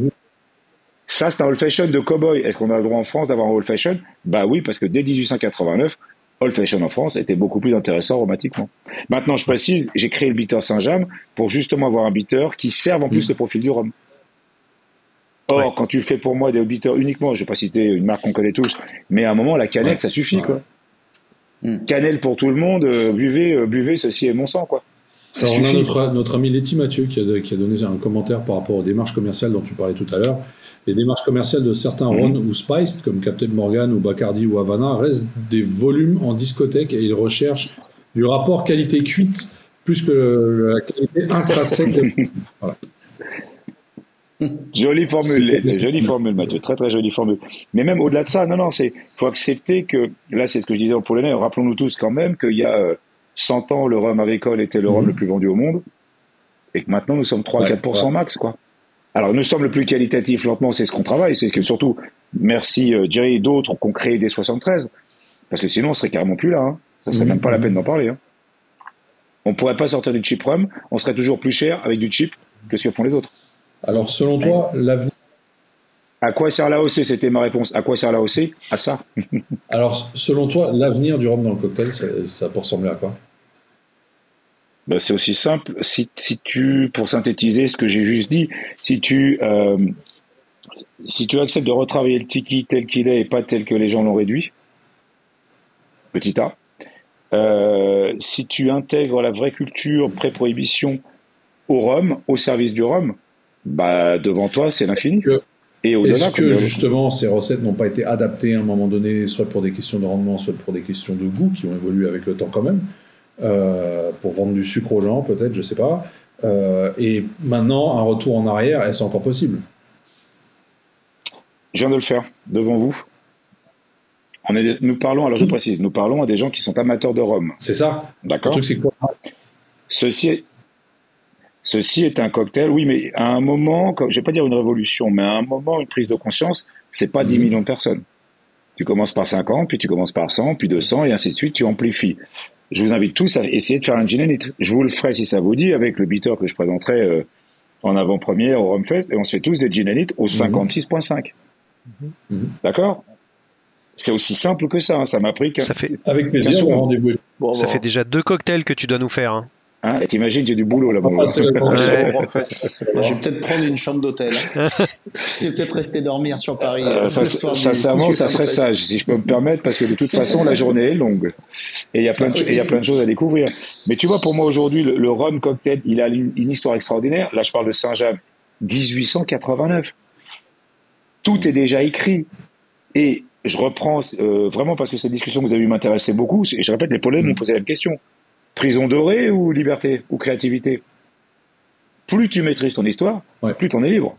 ça, c'est un old fashion de cowboy. Est-ce qu'on a le droit en France d'avoir un old fashion? Bah oui, parce que dès 1889, old fashion en France était beaucoup plus intéressant aromatiquement. Maintenant, je précise, j'ai créé le bitter Saint-James pour justement avoir un bitter qui serve en plus le profil du rhum. Or, quand tu fais pour moi des bitters uniquement, je vais pas citer une marque qu'on connaît tous, mais à un moment, la cannelle, ça suffit, quoi. Hmm. Cannelle pour tout le monde, euh, buvez, euh, buvez, ceci est mon sang, quoi. Alors, on a notre, notre ami Letty Mathieu qui a, qui a donné un commentaire par rapport aux démarches commerciales dont tu parlais tout à l'heure les démarches commerciales de certains mhm. Ron ou Spiced, comme Captain Morgan ou Bacardi ou Havana, restent des volumes en discothèque et ils recherchent du rapport qualité-cuite plus que la qualité intrinsèque de... voilà. Jolie formule, jolie formule, Mathieu, très très jolie formule. Mais même au-delà de ça, non, non, c'est faut accepter que là, c'est ce que je disais en polonais. Rappelons-nous tous quand même qu'il y a 100 euh, ans, le rhum agricole était le rhum mhm. le plus vendu au monde, et que maintenant nous sommes 3-4% max, quoi. Alors nous sommes le plus qualitatif lentement, c'est ce qu'on travaille, c'est ce que surtout, merci euh, Jerry et d'autres qu'on créé dès 73, parce que sinon on serait carrément plus là, hein. ça serait même pas la peine d'en parler. Hein. On pourrait pas sortir du cheap rum, on serait toujours plus cher avec du cheap que ce que font les autres. Alors selon toi, l'avenir... À quoi sert la OC C'était ma réponse. À quoi sert la OC À ça. Alors selon toi, l'avenir du rhum dans le cocktail, ça, ça peut ressembler à quoi? Ben, c'est aussi simple. Si, si, tu, pour synthétiser ce que j'ai juste dit, si tu, euh, si tu acceptes de retravailler le tiki tel qu'il est et pas tel que les gens l'ont réduit, petit A, euh, si tu intègres la vraie culture pré-prohibition au rhum, au service du rhum, bah, devant toi, c'est l'infini. Est-ce que justement ces recettes n'ont pas été adaptées à un moment donné, soit pour des questions de rendement, soit pour des questions de goût qui ont évolué avec le temps quand même? Euh, pour vendre du sucre aux gens, peut-être, je sais pas. Euh, et maintenant, un retour en arrière, est-ce encore possible? Je viens de le faire devant vous. On est, nous parlons, alors je précise, nous parlons à des gens qui sont amateurs de rhum. C'est ça. D'accord. Ceci est, ceci est un cocktail, oui, mais à un moment, je ne vais pas dire une révolution, mais à un moment, une prise de conscience, c'est pas 10 mhm. millions de personnes. Tu commences par 50, puis tu commences par 100, puis 200, et ainsi de suite, tu amplifies je vous invite tous à essayer de faire un gin Je vous le ferai si ça vous dit avec le bitter que je présenterai euh, en avant-première au Rumfest et on se fait tous des gin au 56.5. Mhm. Mhm. D'accord? C'est aussi simple que ça. Hein. Ça m'a pris. Ça fait avec plaisir. Rendez-vous. ça fait déjà deux cocktails que tu dois nous faire. Hein. Hein, et t'imagines, j'ai du boulot là-bas. Ah, je vais peut-être prendre une chambre d'hôtel. je vais peut-être rester dormir sur Paris. Euh, sincèrement, ça serait sage, si je peux me permettre, parce que de toute façon, la journée est longue. Et il y a plein de, il y a plein de choses à découvrir. Mais tu vois, pour moi aujourd'hui, le, le rhum cocktail, il a une, histoire extraordinaire. Là, je parle de Saint-James, 1889. Tout est déjà écrit. Et je reprends euh, vraiment parce que cette discussion que vous avez eu m'intéressait beaucoup. Et je répète, les Polonais m'ont posé la même question. Prison dorée ou liberté ou créativité? Plus tu maîtrises ton histoire, plus tu en es libre.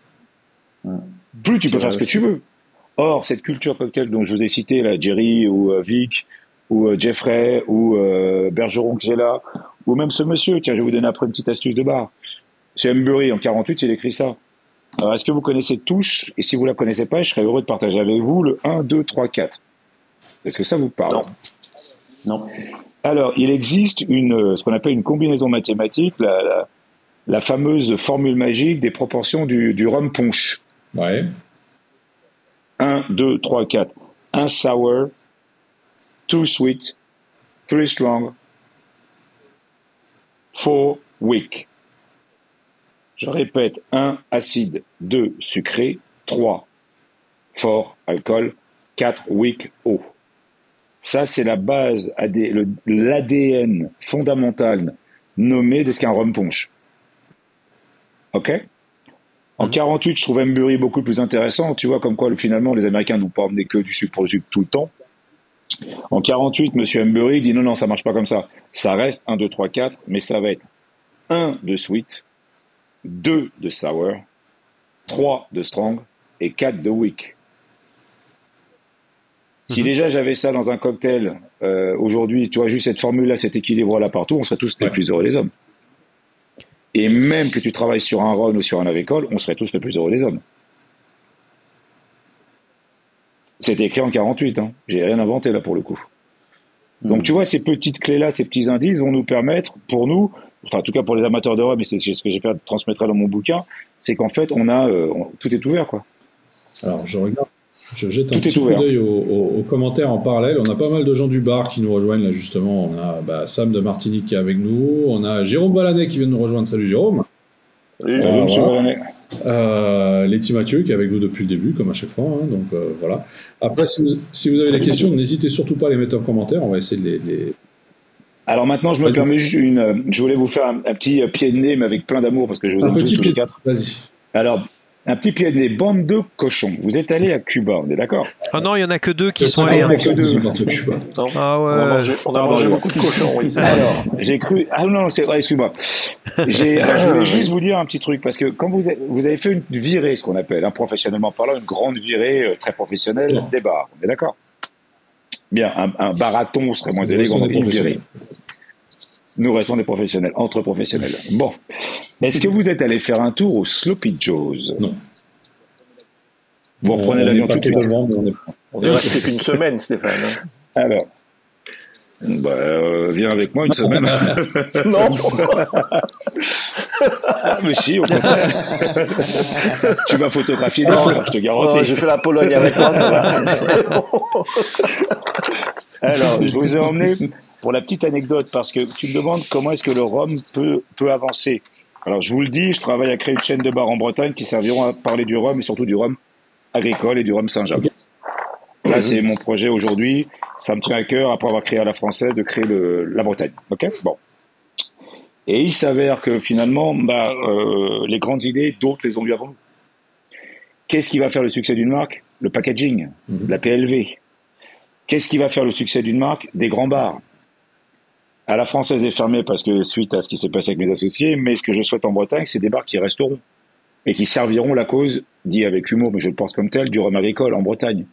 Plus tu peux faire ce que tu veux. Or, cette culture cocktail dont je vous ai cité, là, Jerry ou euh, Vic ou euh, Jeffrey ou euh, Bergeron que j'ai là, ou même ce monsieur, tiens, je vais vous donner après une petite astuce de bar. C'est Embury, en 48, il écrit ça. Alors, est-ce que vous connaissez tous Et si vous la connaissez pas, je serais heureux de partager avec vous le 1, 2, 3, 4. Est-ce que ça vous parle? Non. Non. Alors, il existe une, ce qu'on appelle une combinaison mathématique, la, la, la fameuse formule magique des proportions du, du rhum punch. Ouais. 1, 2, 3, 4. 1 sour, 2 sweet, 3 strong, 4 weak. Je répète, 1 acide, 2 sucré, 3 fort alcool, 4 weak eau. Ça, c'est la base, l'ADN fondamental nommé de ce qu'est un rhum punch. OK? En 48, je trouve Embury beaucoup plus intéressant. Tu vois, comme quoi, finalement, les Américains n'ont pas emmené que du sucre pour sucre tout le temps. En 48, M. Embury dit non, non, ça marche pas comme ça. Ça reste 1, 2, 3, 4, mais ça va être 1 de sweet, 2 de sour, 3 de strong et 4 de weak. Si Mhm. déjà j'avais ça dans un cocktail euh, aujourd'hui, tu vois, juste cette formule-là, cet équilibre-là partout, on serait tous les Ouais. plus heureux des hommes. Et même que tu travailles sur un rhum ou sur un avicole, on serait tous les plus heureux des hommes. C'était écrit en 48, hein. j'ai rien inventé là pour le coup. Donc tu vois, ces petites clés-là, ces petits indices vont nous permettre, pour nous, enfin en tout cas pour les amateurs de rhum, et c'est ce que j'ai fait transmettre dans mon bouquin, c'est qu'en fait, on a, euh, on- tout est ouvert quoi. Alors, je regarde, je jette un Tout petit coup d'œil aux, aux- aux commentaires en parallèle. On a pas mal de gens du bar qui nous rejoignent là, justement. On a bah, Sam de Martinique qui est avec nous. On a Jérôme Balanet qui vient de nous rejoindre. Salut Jérôme. Salut, Salut, monsieur voilà. Vallanet. Euh, Letty Mathieu qui est avec nous depuis le début, comme à chaque fois. hein, donc euh, voilà. Après, si vous, si vous avez des questions, n'hésitez surtout pas à les mettre en commentaire. On va essayer de les. les- Alors maintenant, je me permets juste une. euh, Je voulais vous faire un, un petit euh, pied de nez, mais avec plein d'amour, parce que je vous Un aime tous, petit tous pied. les quatre. Vas-y. Alors, un petit pied de nez, bande de cochons. Vous êtes allé à Cuba, on est d'accord Ah non, il y en a que deux qui sont allés. que deux. ils sont partis au Cuba. Non, Ah on a ouais. mangé, on a mangé je- beaucoup de cochons, oui. Alors, j'ai cru. Ah non, c'est excuse-moi. J'ai- alors, je voulais juste vous dire un petit truc, parce que quand vous avez, vous avez fait une virée, ce qu'on appelle, hein, professionnellement parlant, une grande virée euh, très professionnelle des bars, on est d'accord? Bien, un, un barathon serait moins élégant, restons des une virée. Nous restons des professionnels, entre professionnels. Bon. Est-ce que vous êtes allé faire un tour au Sloppy Joe's? Non. Vous reprenez On l'avion tout de suite? on est- resté qu'une semaine, Stéphane. hein. Alors. Bah, euh, viens avec moi une semaine. Non, ah, mais si, au contraire. tu vas photographier des fleurs, je te non, garantis. j'ai fait la Pologne avec moi, ça va. C'est bon. Alors, je vous ai emmené pour la petite anecdote parce que tu me demandes comment est-ce que le rhum peut, peut avancer. Alors, je vous le dis, je travaille à créer une chaîne de bars en Bretagne qui serviront à parler du rhum et surtout du rhum agricole et du rhum Saint-Jean. Là, c'est mon projet aujourd'hui. Ça me tient à cœur, après avoir créé à la française, de créer le, la Bretagne. Ok? Bon. Et il s'avère que finalement, bah, euh, les grandes idées, d'autres les ont eues avant nous. Qu'est-ce qui va faire le succès d'une marque? Le packaging, Mhm. la PLV. Qu'est-ce qui va faire le succès d'une marque? Des grands bars. À la française est fermée parce que suite à ce qui s'est passé avec mes associés, mais ce que je souhaite en Bretagne, c'est des bars qui resteront et qui serviront la cause, dit avec humour, mais je le pense comme tel, du rhum agricole en Bretagne.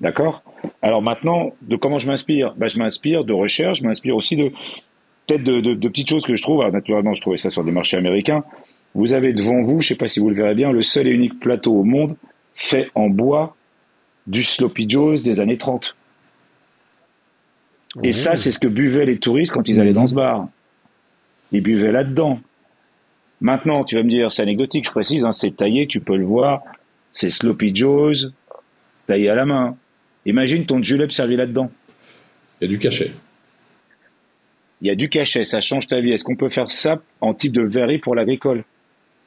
D'accord? Alors maintenant, de comment je m'inspire? Ben, Je m'inspire de recherche, je m'inspire aussi de peut-être de, de- petites choses que je trouve. Alors, naturellement, je trouvais ça sur des marchés américains. Vous avez devant vous, je ne sais pas si vous le verrez bien, le seul et unique plateau au monde fait en bois du Sloppy Joe's des années 30. Et ça, c'est ce que buvaient les touristes quand ils allaient dans ce bar. Ils buvaient là-dedans. Maintenant, tu vas me dire, c'est anecdotique, je précise, hein, c'est taillé, tu peux le voir, c'est Sloppy Joe's, taillé à la main. Imagine ton julep servi là-dedans. Il y a du cachet. Il y a du cachet, ça change ta vie. Est-ce qu'on peut faire ça en type de verrerie pour l'agricole?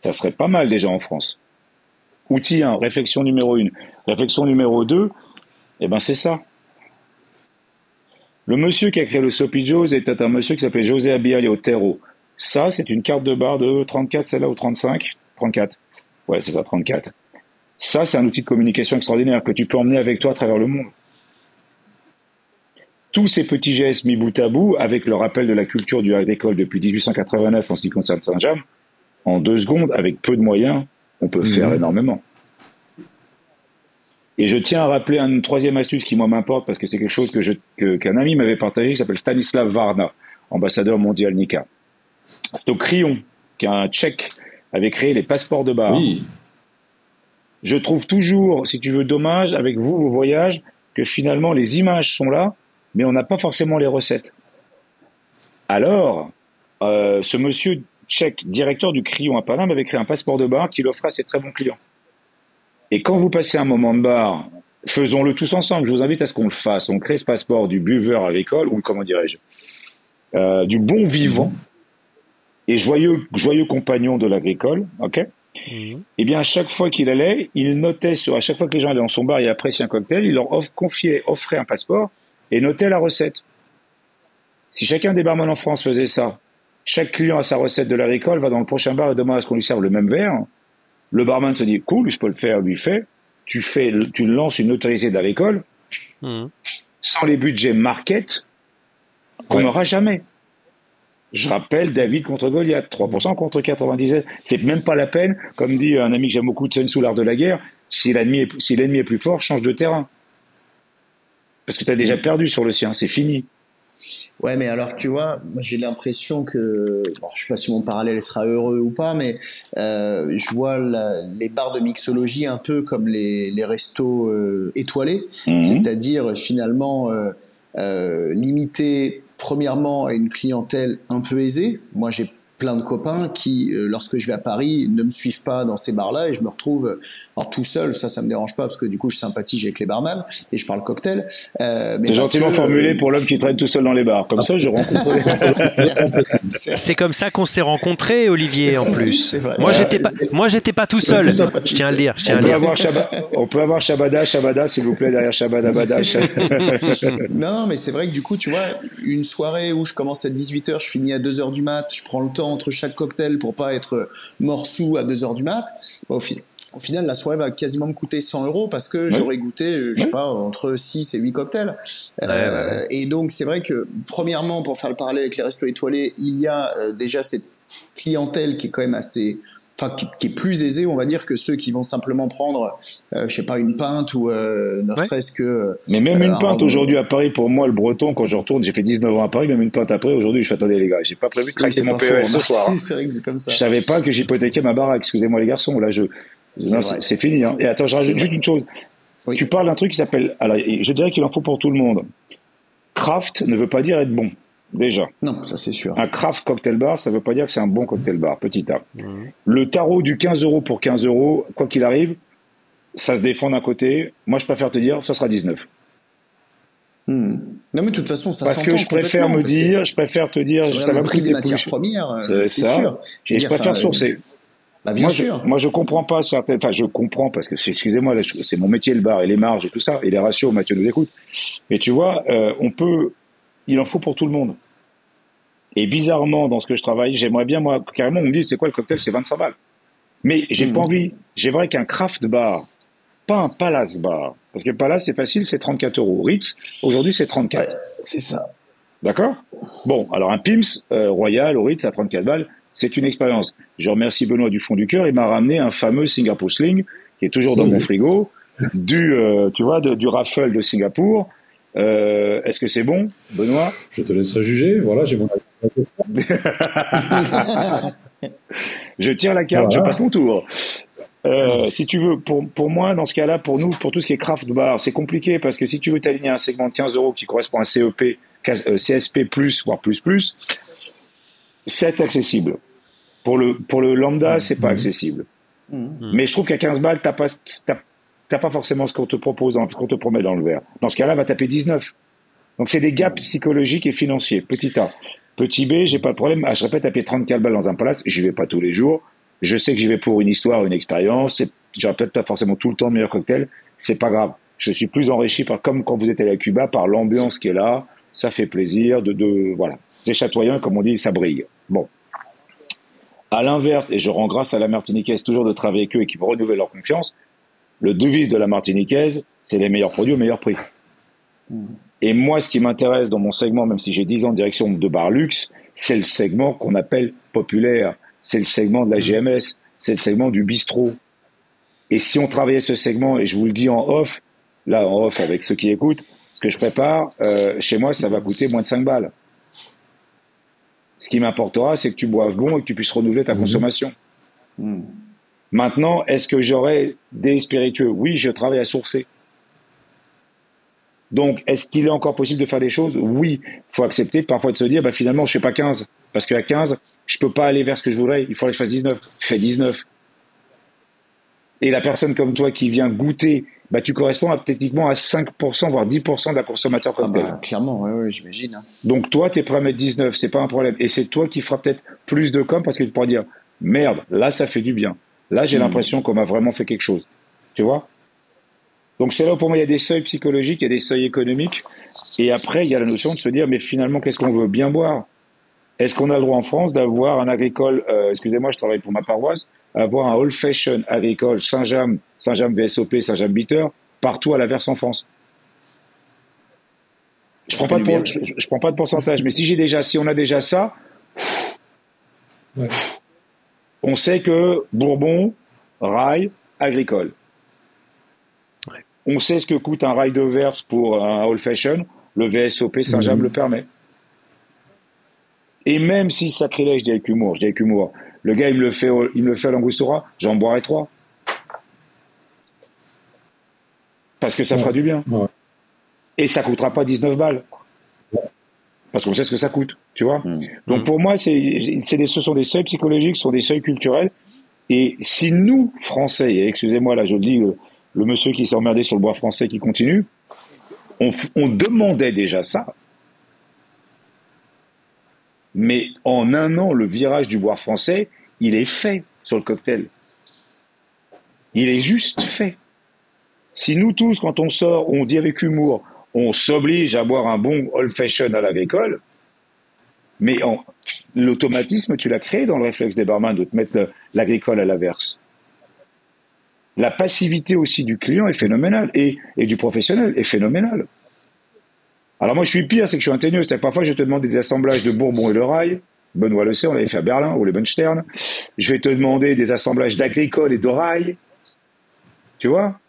Ça serait pas mal déjà en France. Outil 1, réflexion numéro 1. Réflexion numéro 2, eh ben c'est ça. Le monsieur qui a créé le Sloppy Joe's était un monsieur qui s'appelait José Abial Otero. Ça, c'est une carte de bar de 34, celle-là, ou 35 34. Ouais, c'est ça, 34. Ça, c'est un outil de communication extraordinaire que tu peux emmener avec toi à travers le monde. Tous ces petits gestes mis bout à bout, avec le rappel de la culture du agricole depuis 1889 en ce qui concerne Saint-James, en deux secondes, avec peu de moyens, on peut Mhm. faire énormément. Et je tiens à rappeler une troisième astuce qui, moi, m'importe parce que c'est quelque chose que je- que- qu'un ami m'avait partagé qui s'appelle Stanislav Varna, ambassadeur mondial Nika. C'est au crayon qu'un Tchèque avait créé les passeports de bar. Oui. Je trouve toujours, si tu veux, dommage avec vous, vos voyages, que finalement les images sont là, mais on n'a pas forcément les recettes. Alors, euh, ce monsieur tchèque, directeur du Crillon à Paris, m'avait créé un passeport de bar qu'il offrait à ses très bons clients. Et quand vous passez un moment de bar, faisons-le tous ensemble. Je vous invite à ce qu'on le fasse. On crée ce passeport du buveur agricole, ou comment dirais-je, euh, du bon vivant et joyeux, joyeux compagnon de l'agricole, ok? Mhm. Eh bien, à chaque fois qu'il allait, il notait sur, à chaque fois que les gens allaient dans son bar et appréciaient un cocktail, il leur confiait, offrait un passeport et notait la recette. Si chacun des barman en France faisait ça, chaque client a sa recette de l'agricole, va dans le prochain bar et demande à ce qu'on lui serve le même verre. Le barman se dit, cool, je peux le faire, lui fait. Tu fais, tu lances une autorité d'agricole Mhm. sans les budgets market qu'on Ouais. n'aura jamais. Je rappelle David contre Goliath, 3% contre 97. C'est même pas la peine, comme dit un ami que j'aime beaucoup de Sun Tzu, l'art de la guerre, si l'ennemi est, si l'ennemi est plus fort, change de terrain. Parce que tu as déjà perdu sur le sien, c'est fini. Ouais, mais alors tu vois, j'ai l'impression que, bon, je sais pas si mon parallèle sera heureux ou pas, mais euh, je vois la- les bars de mixologie un peu comme les, les restos euh, étoilés, Mhm. c'est-à-dire finalement euh, euh, limité premièrement à une clientèle un peu aisée. Moi, j'ai plein de copains qui, euh, lorsque je vais à Paris, ne me suivent pas dans ces bars-là et je me retrouve euh, alors, tout seul. Ça, ça me dérange pas parce que du coup, je sympathise avec les barman et je parle cocktail. Euh, mais gentiment que, formulé euh, pour l'homme qui traîne tout seul dans les bars. Comme ça, je rencontre Certes. C'est comme ça qu'on s'est rencontrés, Olivier, en plus. Vrai. Moi, j'étais pas, moi, j'étais pas tout seul. Tout Je tiens à le dire. Je tiens à on, le peut dire. avoir Shabba- on peut avoir Shabada, Shabada, s'il vous plaît, derrière Shabada, Bada. Non, mais c'est vrai que du coup, tu vois, une soirée où je commence à 18h, je finis à 2h du mat, je prends le temps entre chaque cocktail pour pas être mort sous à 2h du mat. Au, fi- au final, la soirée va quasiment me coûter 100 euros parce que j'aurais goûté, euh, je sais pas, entre 6 et 8 cocktails. Euh, ouais, Et donc, c'est vrai que, premièrement, pour faire le parallèle avec les restos étoilés, il y a euh, déjà cette clientèle qui est quand même assez enfin qui, qui est plus aisée on va dire que ceux qui vont simplement prendre euh, je sais pas une pinte ou euh, ne Ouais. serait-ce que Mais même Euh, une pinte aujourd'hui à Paris, pour moi, le breton, quand je retourne, j'ai fait 19 ans à Paris, même une pinte après, aujourd'hui, je fais attendez les gars, j'ai pas prévu de craquer mon PEL ce soir. hein. c'est vrai que c'est comme ça Je savais pas que j'hypothéquais ma baraque, excusez-moi les garçons, là je... C'est Non, fini. Hein. Et attends, je rajoute juste une chose. Oui. Tu parles d'un truc qui s'appelle... Alors, et je dirais qu'il en faut pour tout le monde. Craft ne veut pas dire être bon, déjà. non ça c'est sûr Un craft cocktail bar, ça veut pas dire que c'est un bon cocktail bar, petit A. Mhm. Le tarot du 15 euros pour 15 euros, quoi qu'il arrive, ça se défend d'un côté. Moi, je préfère te dire, ça sera 19. Hmm. non mais de toute façon ça Parce que je préfère me dire, je préfère te dire, ça va prix des matières premières euh, C'est sûr Je Et je préfère enfin, sourcer. bah, bien moi, sûr Je, moi, je comprends pas certaines. Enfin, je comprends parce que c'est- excusez-moi, c'est mon métier le bar et les marges et tout ça et les ratios. Mathieu nous écoute. Mais tu vois, euh, on peut. Il en faut pour tout le monde. Et bizarrement, dans ce que je travaille, j'aimerais bien moi carrément on me dit c'est quoi le cocktail, c'est 25 balles. Mais j'ai Mhm. pas envie. J'aimerais qu'un craft bar, pas un palace bar, parce que palace c'est facile, c'est 34 euros. Ritz aujourd'hui c'est 34. Ouais, c'est ça D'accord? Bon, alors un Pims euh, Royal au Ritz à 34 balles, c'est une expérience. Je remercie Benoît du fond du cœur, il m'a ramené un fameux Singapore Sling qui est toujours dans Oui. mon frigo, du euh, tu vois de- du raffle de Singapour. Euh, Est-ce que c'est bon, Benoît? Je te laisserai juger. Voilà, j'ai mon Je tire la carte, Voilà. je passe mon tour. Euh, si tu veux, pour, pour moi, dans ce cas-là, pour nous, pour tout ce qui est craft bar, c'est compliqué parce que si tu veux t'aligner à un segment de 15 euros qui correspond à un CEP, euh, CSP+, voire plus plus, c'est accessible. Pour le, pour le lambda, c'est pas Mhm. accessible. Hmm. Mais je trouve qu'à 15 balles, t'as pas, t'as, pas forcément ce qu'on te propose, dans- qu'on te promet dans le verre. Dans ce cas-là, va taper 19. Donc c'est des gaps psychologiques et financiers. Petit A. Petit B, j'ai pas de problème. Ah, je répète, taper 34 balles dans un palace, j'y vais pas tous les jours. Je sais que j'y vais pour une histoire, une expérience. J'aurai peut-être pas forcément tout le temps le meilleur cocktail. C'est pas grave. Je suis plus enrichi par, comme quand vous êtes allé à Cuba, par l'ambiance qui est là. Ça fait plaisir de, de voilà. C'est chatoyant, comme on dit, ça brille. Bon. À l'inverse, et je rends grâce à la Martiniquaise toujours de travailler avec eux et qui me renouvellent leur confiance, le devise de la Martiniquaise, c'est les meilleurs produits au meilleur prix. Et moi, ce qui m'intéresse dans mon segment, même si j'ai 10 ans de direction de bar luxe, c'est le segment qu'on appelle populaire. C'est le segment de la GMS. C'est le segment du bistrot. Et si on travaillait ce segment, et je vous le dis en off, là en off avec ceux qui écoutent, ce que je prépare, euh, chez moi, ça va coûter moins de 5 balles. Ce qui m'importera, c'est que tu boives bon et que tu puisses renouveler ta consommation. Hmm. Maintenant, est-ce que j'aurai des spiritueux? Oui, je travaille à sourcer. Donc, est-ce qu'il est encore possible de faire des choses? Oui, il faut accepter parfois de se dire, bah, finalement, je ne fais pas 15. Parce qu'à 15, je ne peux pas aller vers ce que je voudrais. Il faudrait que je fasse 19. Je fais 19. Et la personne comme toi qui vient goûter, bah, tu corresponds à, techniquement à 5%, voire 10% de la consommateur Ah cocktail. bah, clairement, ouais, ouais, j'imagine. hein. Donc toi, tu es prêt à mettre 19, c'est pas un problème. Et c'est toi qui feras peut-être plus de com parce que tu pourras dire, merde, là, ça fait du bien. Là, j'ai Mm. l'impression qu'on m'a vraiment fait quelque chose. Tu vois? Donc c'est là où pour moi, il y a des seuils psychologiques, il y a des seuils économiques. Et après, il y a la notion de se dire, mais finalement, qu'est-ce qu'on veut bien boire? Est-ce qu'on a le droit en France d'avoir un agricole, euh, excusez-moi, je travaille pour ma paroisse, avoir un old fashion agricole Saint-James, Saint-James VSOP, Saint-James Bitter, partout à la verse en France? Je prends, pas de, je, je prends pas de pourcentage, mais si j'ai déjà, si on a déjà ça, Ouais. On sait que Bourbon, rail, agricole. On sait ce que coûte un rail de verse pour un old fashion. Le VSOP Saint-James Mhm. le permet. Et même si sacrilège, je dis avec humour, je dis avec humour, le gars, il me le fait, il me le fait à l'Angostura, j'en boirai trois. Parce que ça Ouais. fera du bien. Ouais. Et ça coûtera pas 19 balles. Parce qu'on sait ce que ça coûte, tu vois. Mm. Donc pour moi, c'est, c'est des, ce sont des seuils psychologiques, ce sont des seuils culturels. Et si nous, Français, et excusez-moi là, je le dis, le, le monsieur qui s'est emmerdé sur le bois français qui continue, on, on demandait déjà ça. Mais en un an, le virage du bois français, il est fait sur le cocktail. Il est juste fait. Si nous tous, quand on sort, on dit avec humour, on s'oblige à boire un bon old fashion à l'agricole, mais l'automatisme, tu l'as créé dans le réflexe des barman de te mettre le- l'agricole à l'averse. La passivité aussi du client est phénoménale et, du professionnel est phénoménale. Alors moi, je suis pire, c'est que je suis un teigneux. C'est que parfois, je te demande des assemblages de Bourbon et de Rail. Benoît le sait, on l'avait fait à Berlin, ou les Bunstern. Je vais te demander des assemblages d'agricole et d'orail. Tu vois?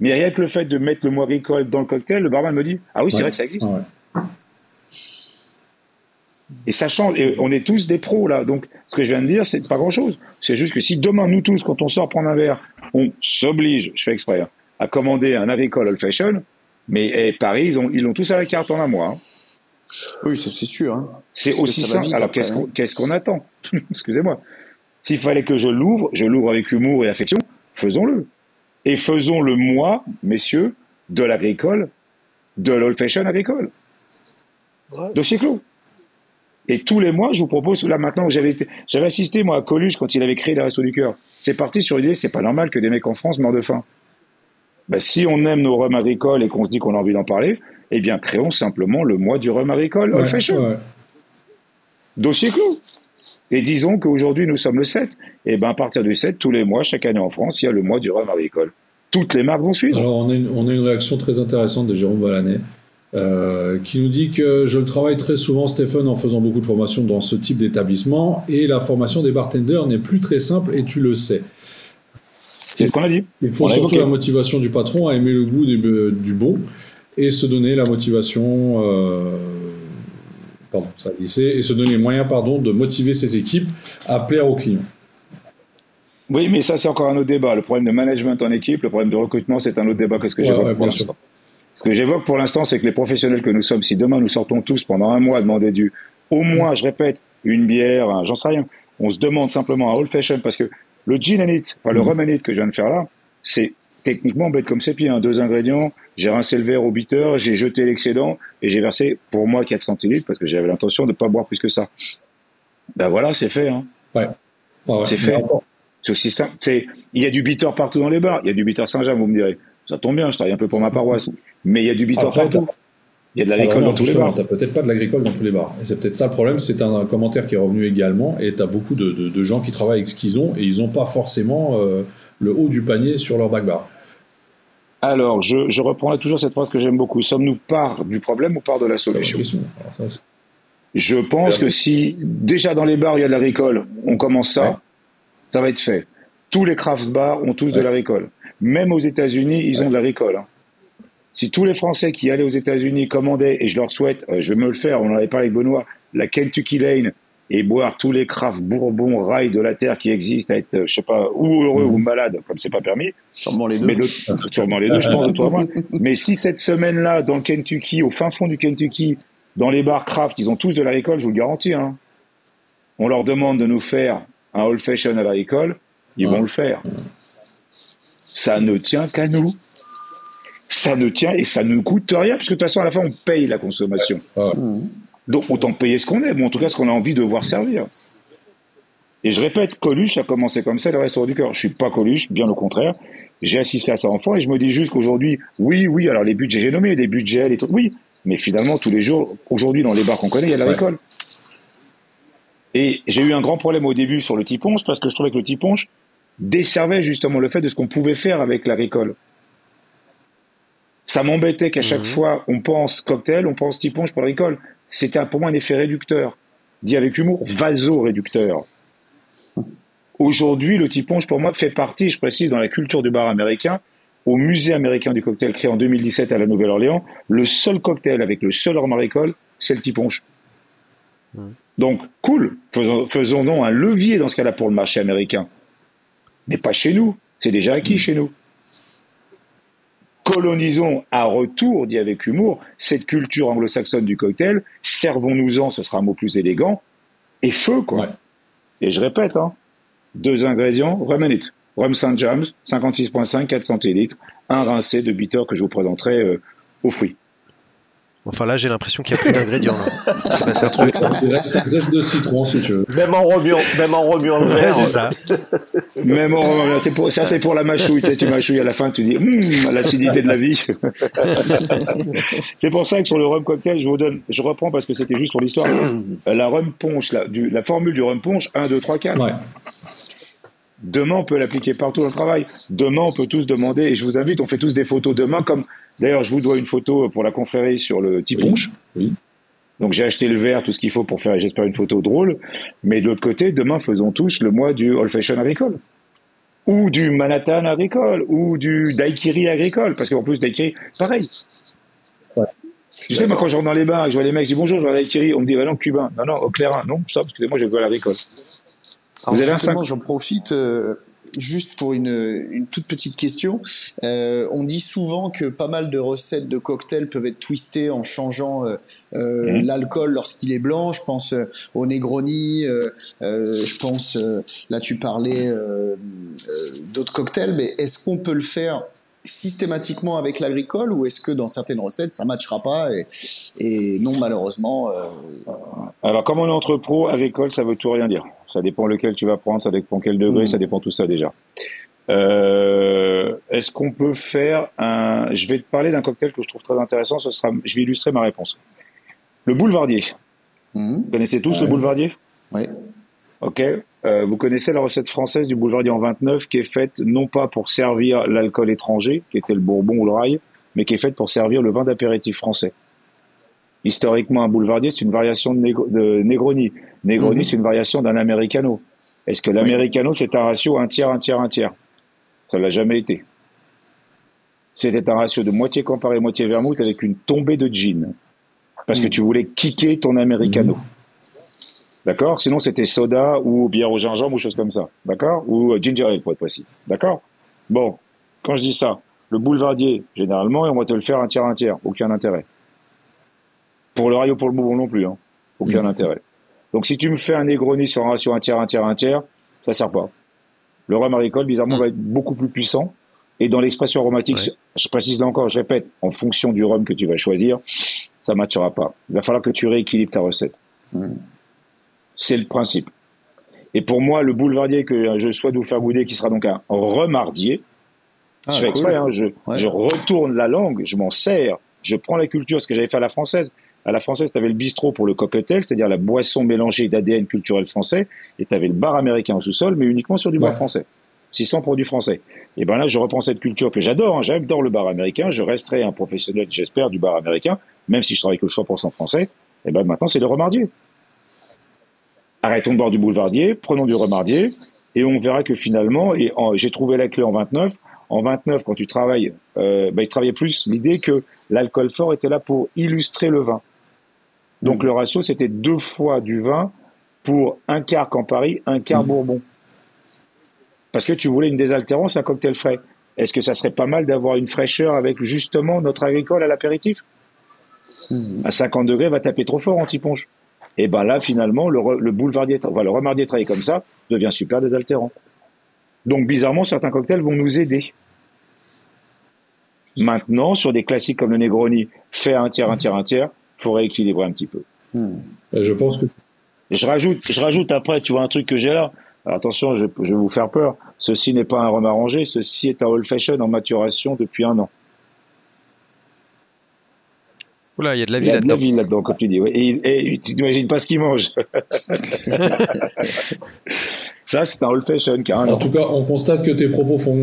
Mais rien que le fait de mettre le mot agricole dans le cocktail, le barman me dit Ah oui, c'est Ouais. vrai que ça existe. Ouais. Et ça change. Et on est tous des pros là. Donc, ce que je viens de dire, c'est pas grand chose. C'est juste que si demain, nous tous, quand on sort prendre un verre, on s'oblige, je fais exprès, hein, à commander un agricole old fashion, mais eh, Paris, ils ont, ils l'ont tous à la carte en un mois. hein. Oui, ça c'est sûr. hein. C'est aussi ça simple. vite Alors, après, qu'est-ce qu'on qu'est-ce qu'on attend? Excusez-moi. S'il fallait que je l'ouvre, je l'ouvre avec humour et affection, faisons-le. Et faisons le moi, messieurs, de l'agricole, de l'old fashion agricole. Dossier clos. Et tous les mois, je vous propose, là maintenant, j'avais assisté moi à Coluche quand il avait créé les Restos du Cœur. C'est parti sur l'idée, c'est pas normal que des mecs en France meurent de faim. Ben, si on aime nos rhums agricoles et qu'on se dit qu'on a envie d'en parler, eh bien, créons simplement le mois du rhum agricole old fashion. ouais. Dossier clos. Et disons qu'aujourd'hui, nous sommes le 7. Et ben à partir du 7, tous les mois, chaque année en France, il y a le mois du rhum agricole. Toutes les marques vont suivre. Alors, on a, une, on a une réaction très intéressante de Jérôme Valanet, euh, qui nous dit que je le travaille très souvent, Stéphane, en faisant beaucoup de formations dans ce type d'établissement, et la formation des bartenders n'est plus très simple, et tu le sais. C'est ce qu'on a dit. Il faut On surtout la motivation du patron à aimer le goût du, du bon, et se donner la motivation. euh, pardon, ça a glissé, et se donner les moyens, pardon, de motiver ses équipes à plaire aux clients. Oui, mais ça, c'est encore un autre débat. Le problème de management en équipe, le problème de recrutement, c'est un autre débat que ce que Ouais, j'évoque ouais, pour l'instant. Ce que j'évoque pour l'instant, c'est que les professionnels que nous sommes, si demain nous sortons tous pendant un mois à demander du, au moins, je répète, une bière, un- j'en sais rien, on se demande simplement un old fashion parce que le gin and it, enfin le Mhm. rum and it que je viens de faire là, c'est techniquement bête comme ses pieds, hein. deux ingrédients, j'ai rincé le verre au bitter, j'ai jeté l'excédent et j'ai versé pour moi 4 centilitres parce que j'avais l'intention de ne pas boire plus que ça. Ben voilà, c'est fait. Hein. Ouais, ouais. C'est fait. C'est aussi simple. C'est, il y a du bitter partout dans les bars. Il y a du bitter Saint-Jean, vous me direz. Ça tombe bien, je travaille un peu pour ma paroisse. Mais il y a du Après, partout. Il y a de l'agricole dans tous les bars. t'as peut-être pas de l'agricole dans tous les bars. Et c'est peut-être ça le problème, c'est un, commentaire qui est revenu également, et tu as beaucoup de, de- de gens qui travaillent avec ce qu'ils ont, et ils n'ont pas forcément euh, le haut du panier sur leur back bar. Alors, je, je reprendrai toujours cette phrase que j'aime beaucoup. Sommes-nous part du problème ou part de la solution. Alors ça, Je pense que si déjà dans les bars il y a de l'agricole, on commence ça, Ouais. ça va être fait. Tous les craft bars ont tous de Ouais. l'agricole. Même aux États-Unis, ils ont de l'agricole. hein. Si tous les Français qui allaient aux États-Unis commandaient, et je leur souhaite, euh, je vais me le faire, on en avait parlé avec Benoît, la Kentucky Lane, et boire tous les crafts bourbon rails de la terre qui existent, à être, je sais pas, ou heureux ou malade, comme c'est pas permis. Sûrement les deux. Mais le, sûrement les deux, je pense, toi, moi. Mais si cette semaine-là, dans le Kentucky, au fin fond du Kentucky, dans les bars craft, ils ont tous de la récolte, je vous le garantis, hein. On leur demande de nous faire un old fashion à la récolte, ils vont le faire. Ça ne tient qu'à nous. Ça ne tient et ça ne coûte rien, parce que de toute façon, à la fin, on paye la consommation. Donc autant payer ce qu'on aime, ou en tout cas ce qu'on a envie de voir servir. Et je répète, Coluche a commencé comme ça, le restaurant du cœur. Je suis pas Coluche, bien au contraire. J'ai assisté à ça enfant et je me dis juste qu'aujourd'hui, oui, oui, alors les budgets, j'ai nommé des budgets, les trucs, oui, mais finalement, tous les jours, aujourd'hui, dans les bars qu'on connaît, il y a la récolte. Et j'ai eu un grand problème au début sur le tiponche parce que je trouvais que le tiponche desservait justement le fait de ce qu'on pouvait faire avec la récolte. Ça m'embêtait qu'à chaque fois, on pense cocktail, on pense tiponche pour la récolte. C'était pour moi un effet réducteur. Dit avec humour, vaso-réducteur. Aujourd'hui, le tiponche, pour moi, fait partie, je précise, dans la culture du bar américain, au musée américain du cocktail créé en 2017 à la Nouvelle-Orléans, le seul cocktail avec le seul rhum maricole, c'est le tiponche. Donc, cool, faisons, faisons donc un levier dans ce cas-là pour le marché américain. Mais pas chez nous, c'est déjà acquis chez nous. Colonisons à retour, dit avec humour, cette culture anglo-saxonne du cocktail, servons-nous-en, ce sera un mot plus élégant, et feu, quoi. Et je répète, hein, deux ingrédients, rum and it. Rhum St. James, 56.5, 4 centilitres, un rincé de bitter que je vous présenterai euh, aux fruits. Enfin là, j'ai l'impression qu'il n'y a plus d'ingrédients. C'est passé un truc. Il reste un zeste de citron si tu veux. Même en remuant, même en remuant le verre. c'est ça. Même en- c'est pour, ça, c'est pour la mâchouille. Tu, sais, tu mâchouilles à la fin, tu dis, Hum, l'acidité de la vie. c'est pour ça que sur le rhum cocktail, je vous donne, je reprends parce que c'était juste pour l'histoire. la rhum punch, la, du- la formule du rhum punch, 1, 2, 3, 4. Ouais. Demain, on peut l'appliquer partout dans le travail. Demain, on peut tous demander, et je vous invite, on fait tous des photos demain, comme d'ailleurs, je vous dois une photo pour la confrérie sur le Tiponche. Oui. Donc, j'ai acheté le verre, tout ce qu'il faut pour faire, j'espère, une photo drôle. Mais de l'autre côté, demain, faisons tous le mois du Old Fashion agricole. Ou du Manhattan agricole, ou du Daiquiri agricole. Parce qu'en plus, Daiquiri, pareil. Ouais. Tu sais, moi, quand je rentre dans les bars et que je vois les mecs, je dis bonjour, je veux un Daiquiri. On me dit, bah non, cubain. Non, non, au clairin. Non, ça, excusez-moi, je veux à l'agricole. Alors justement, j'en profite euh, juste pour une, une toute petite question. Euh, on dit souvent que pas mal de recettes de cocktails peuvent être twistées en changeant euh, euh, Mhm. l'alcool lorsqu'il est blanc. Je pense euh, au Negroni, euh, euh, je pense, euh, là tu parlais d'autres cocktails, mais est-ce qu'on peut le faire systématiquement avec l'agricole ou est-ce que dans certaines recettes ça matchera pas et, et non malheureusement euh, Alors, comme on est entre pros, agricole, ça veut tout rien dire. Ça dépend lequel tu vas prendre, ça dépend quel degré, Mm. ça dépend tout ça déjà. Euh, Est-ce qu'on peut faire un... Je vais te parler d'un cocktail que je trouve très intéressant, ce sera... je vais illustrer ma réponse. Le boulevardier. hum, Vous connaissez tous le boulevardier? ouais. Ok. Euh, vous connaissez la recette française du boulevardier en 29 qui est faite non pas pour servir l'alcool étranger, qui était le bourbon ou le rail, mais qui est faite pour servir le vin d'apéritif français. Historiquement, un boulevardier, c'est une variation de, de Negroni. Negroni, Mhm. c'est une variation d'un americano. Est-ce que l'americano, c'est un ratio un tiers, un tiers, un tiers? Ça l'a jamais été. C'était un ratio de moitié comparé, moitié vermouth avec une tombée de gin. Parce que Mhm. tu voulais kicker ton americano. D'accord? Sinon, c'était soda ou bière au gingembre ou chose comme ça. D'accord? Ou euh, ginger ale, pour être précis. D'accord? Bon, quand je dis ça, le boulevardier, généralement, on va te le faire un tiers, un tiers. Aucun intérêt. Pour le rail ou pour le bourbon non plus. Hein. Aucun intérêt. Donc, si tu me fais un Negroni sur un ratio un tiers, un tiers, un tiers, ça sert pas. Le rhum agricole, bizarrement, Mm. va être beaucoup plus puissant. Et dans l'expression aromatique, Ouais. je précise là encore, je répète, en fonction du rhum que tu vas choisir, ça ne matchera pas. Il va falloir que tu rééquilibres ta recette. Mm. C'est le principe. Et pour moi, le boulevardier que je souhaite vous faire goûter, qui sera donc un remardier, Ah, je fais cool. exprès, hein, je, Ouais. je retourne la langue, je m'en sers, je prends la culture, ce que j'avais fait à la française. À la française, tu avais le bistrot pour le cocktail, c'est-à-dire la boisson mélangée d'ADN culturel français, et tu avais le bar américain au sous-sol, mais uniquement sur du bar français. 600 produits français. Et ben là, je reprends cette culture que j'adore, hein, j'adore le bar américain, je resterai un professionnel, j'espère, du bar américain, même si je travaille que le 100% français. Et ben maintenant, c'est le remardier. Arrêtons de boire du boulevardier, prenons du remardier, et on verra que finalement, et j'ai trouvé la clé en 29, en 29, quand tu travailles, euh, bah, il travaillait plus l'idée que l'alcool fort était là pour illustrer le vin. Donc Mhm. le ratio, c'était deux fois du vin pour un quart Campari, un quart Mm. Bourbon. Parce que tu voulais une désaltérance, un cocktail frais. Est-ce que ça serait pas mal d'avoir une fraîcheur avec justement notre agricole à l'apéritif? À 50 degrés, va taper trop fort anti-ponche. Et ben là, finalement, le, re- le boulevardier, enfin, le remardier travaillé comme ça devient super désaltérant. Donc, bizarrement, certains cocktails vont nous aider. Maintenant, sur des classiques comme le Negroni, fait un tiers, un tiers, un tiers, faut rééquilibrer un petit peu. Et je pense que Et je rajoute, je rajoute après, tu vois un truc que j'ai là. Alors attention, je, je vais vous faire peur. Ceci n'est pas un rhum arrangé, ceci est un old fashion en maturation depuis un an. Oula, il y a de la Il vie y a de la là-dedans. vie là-dedans, comme tu dis. ouais. Et, et tu n'imagines pas ce qu'il mange. Ça, c'est un old fashion un En tout cas, on constate que tes propos font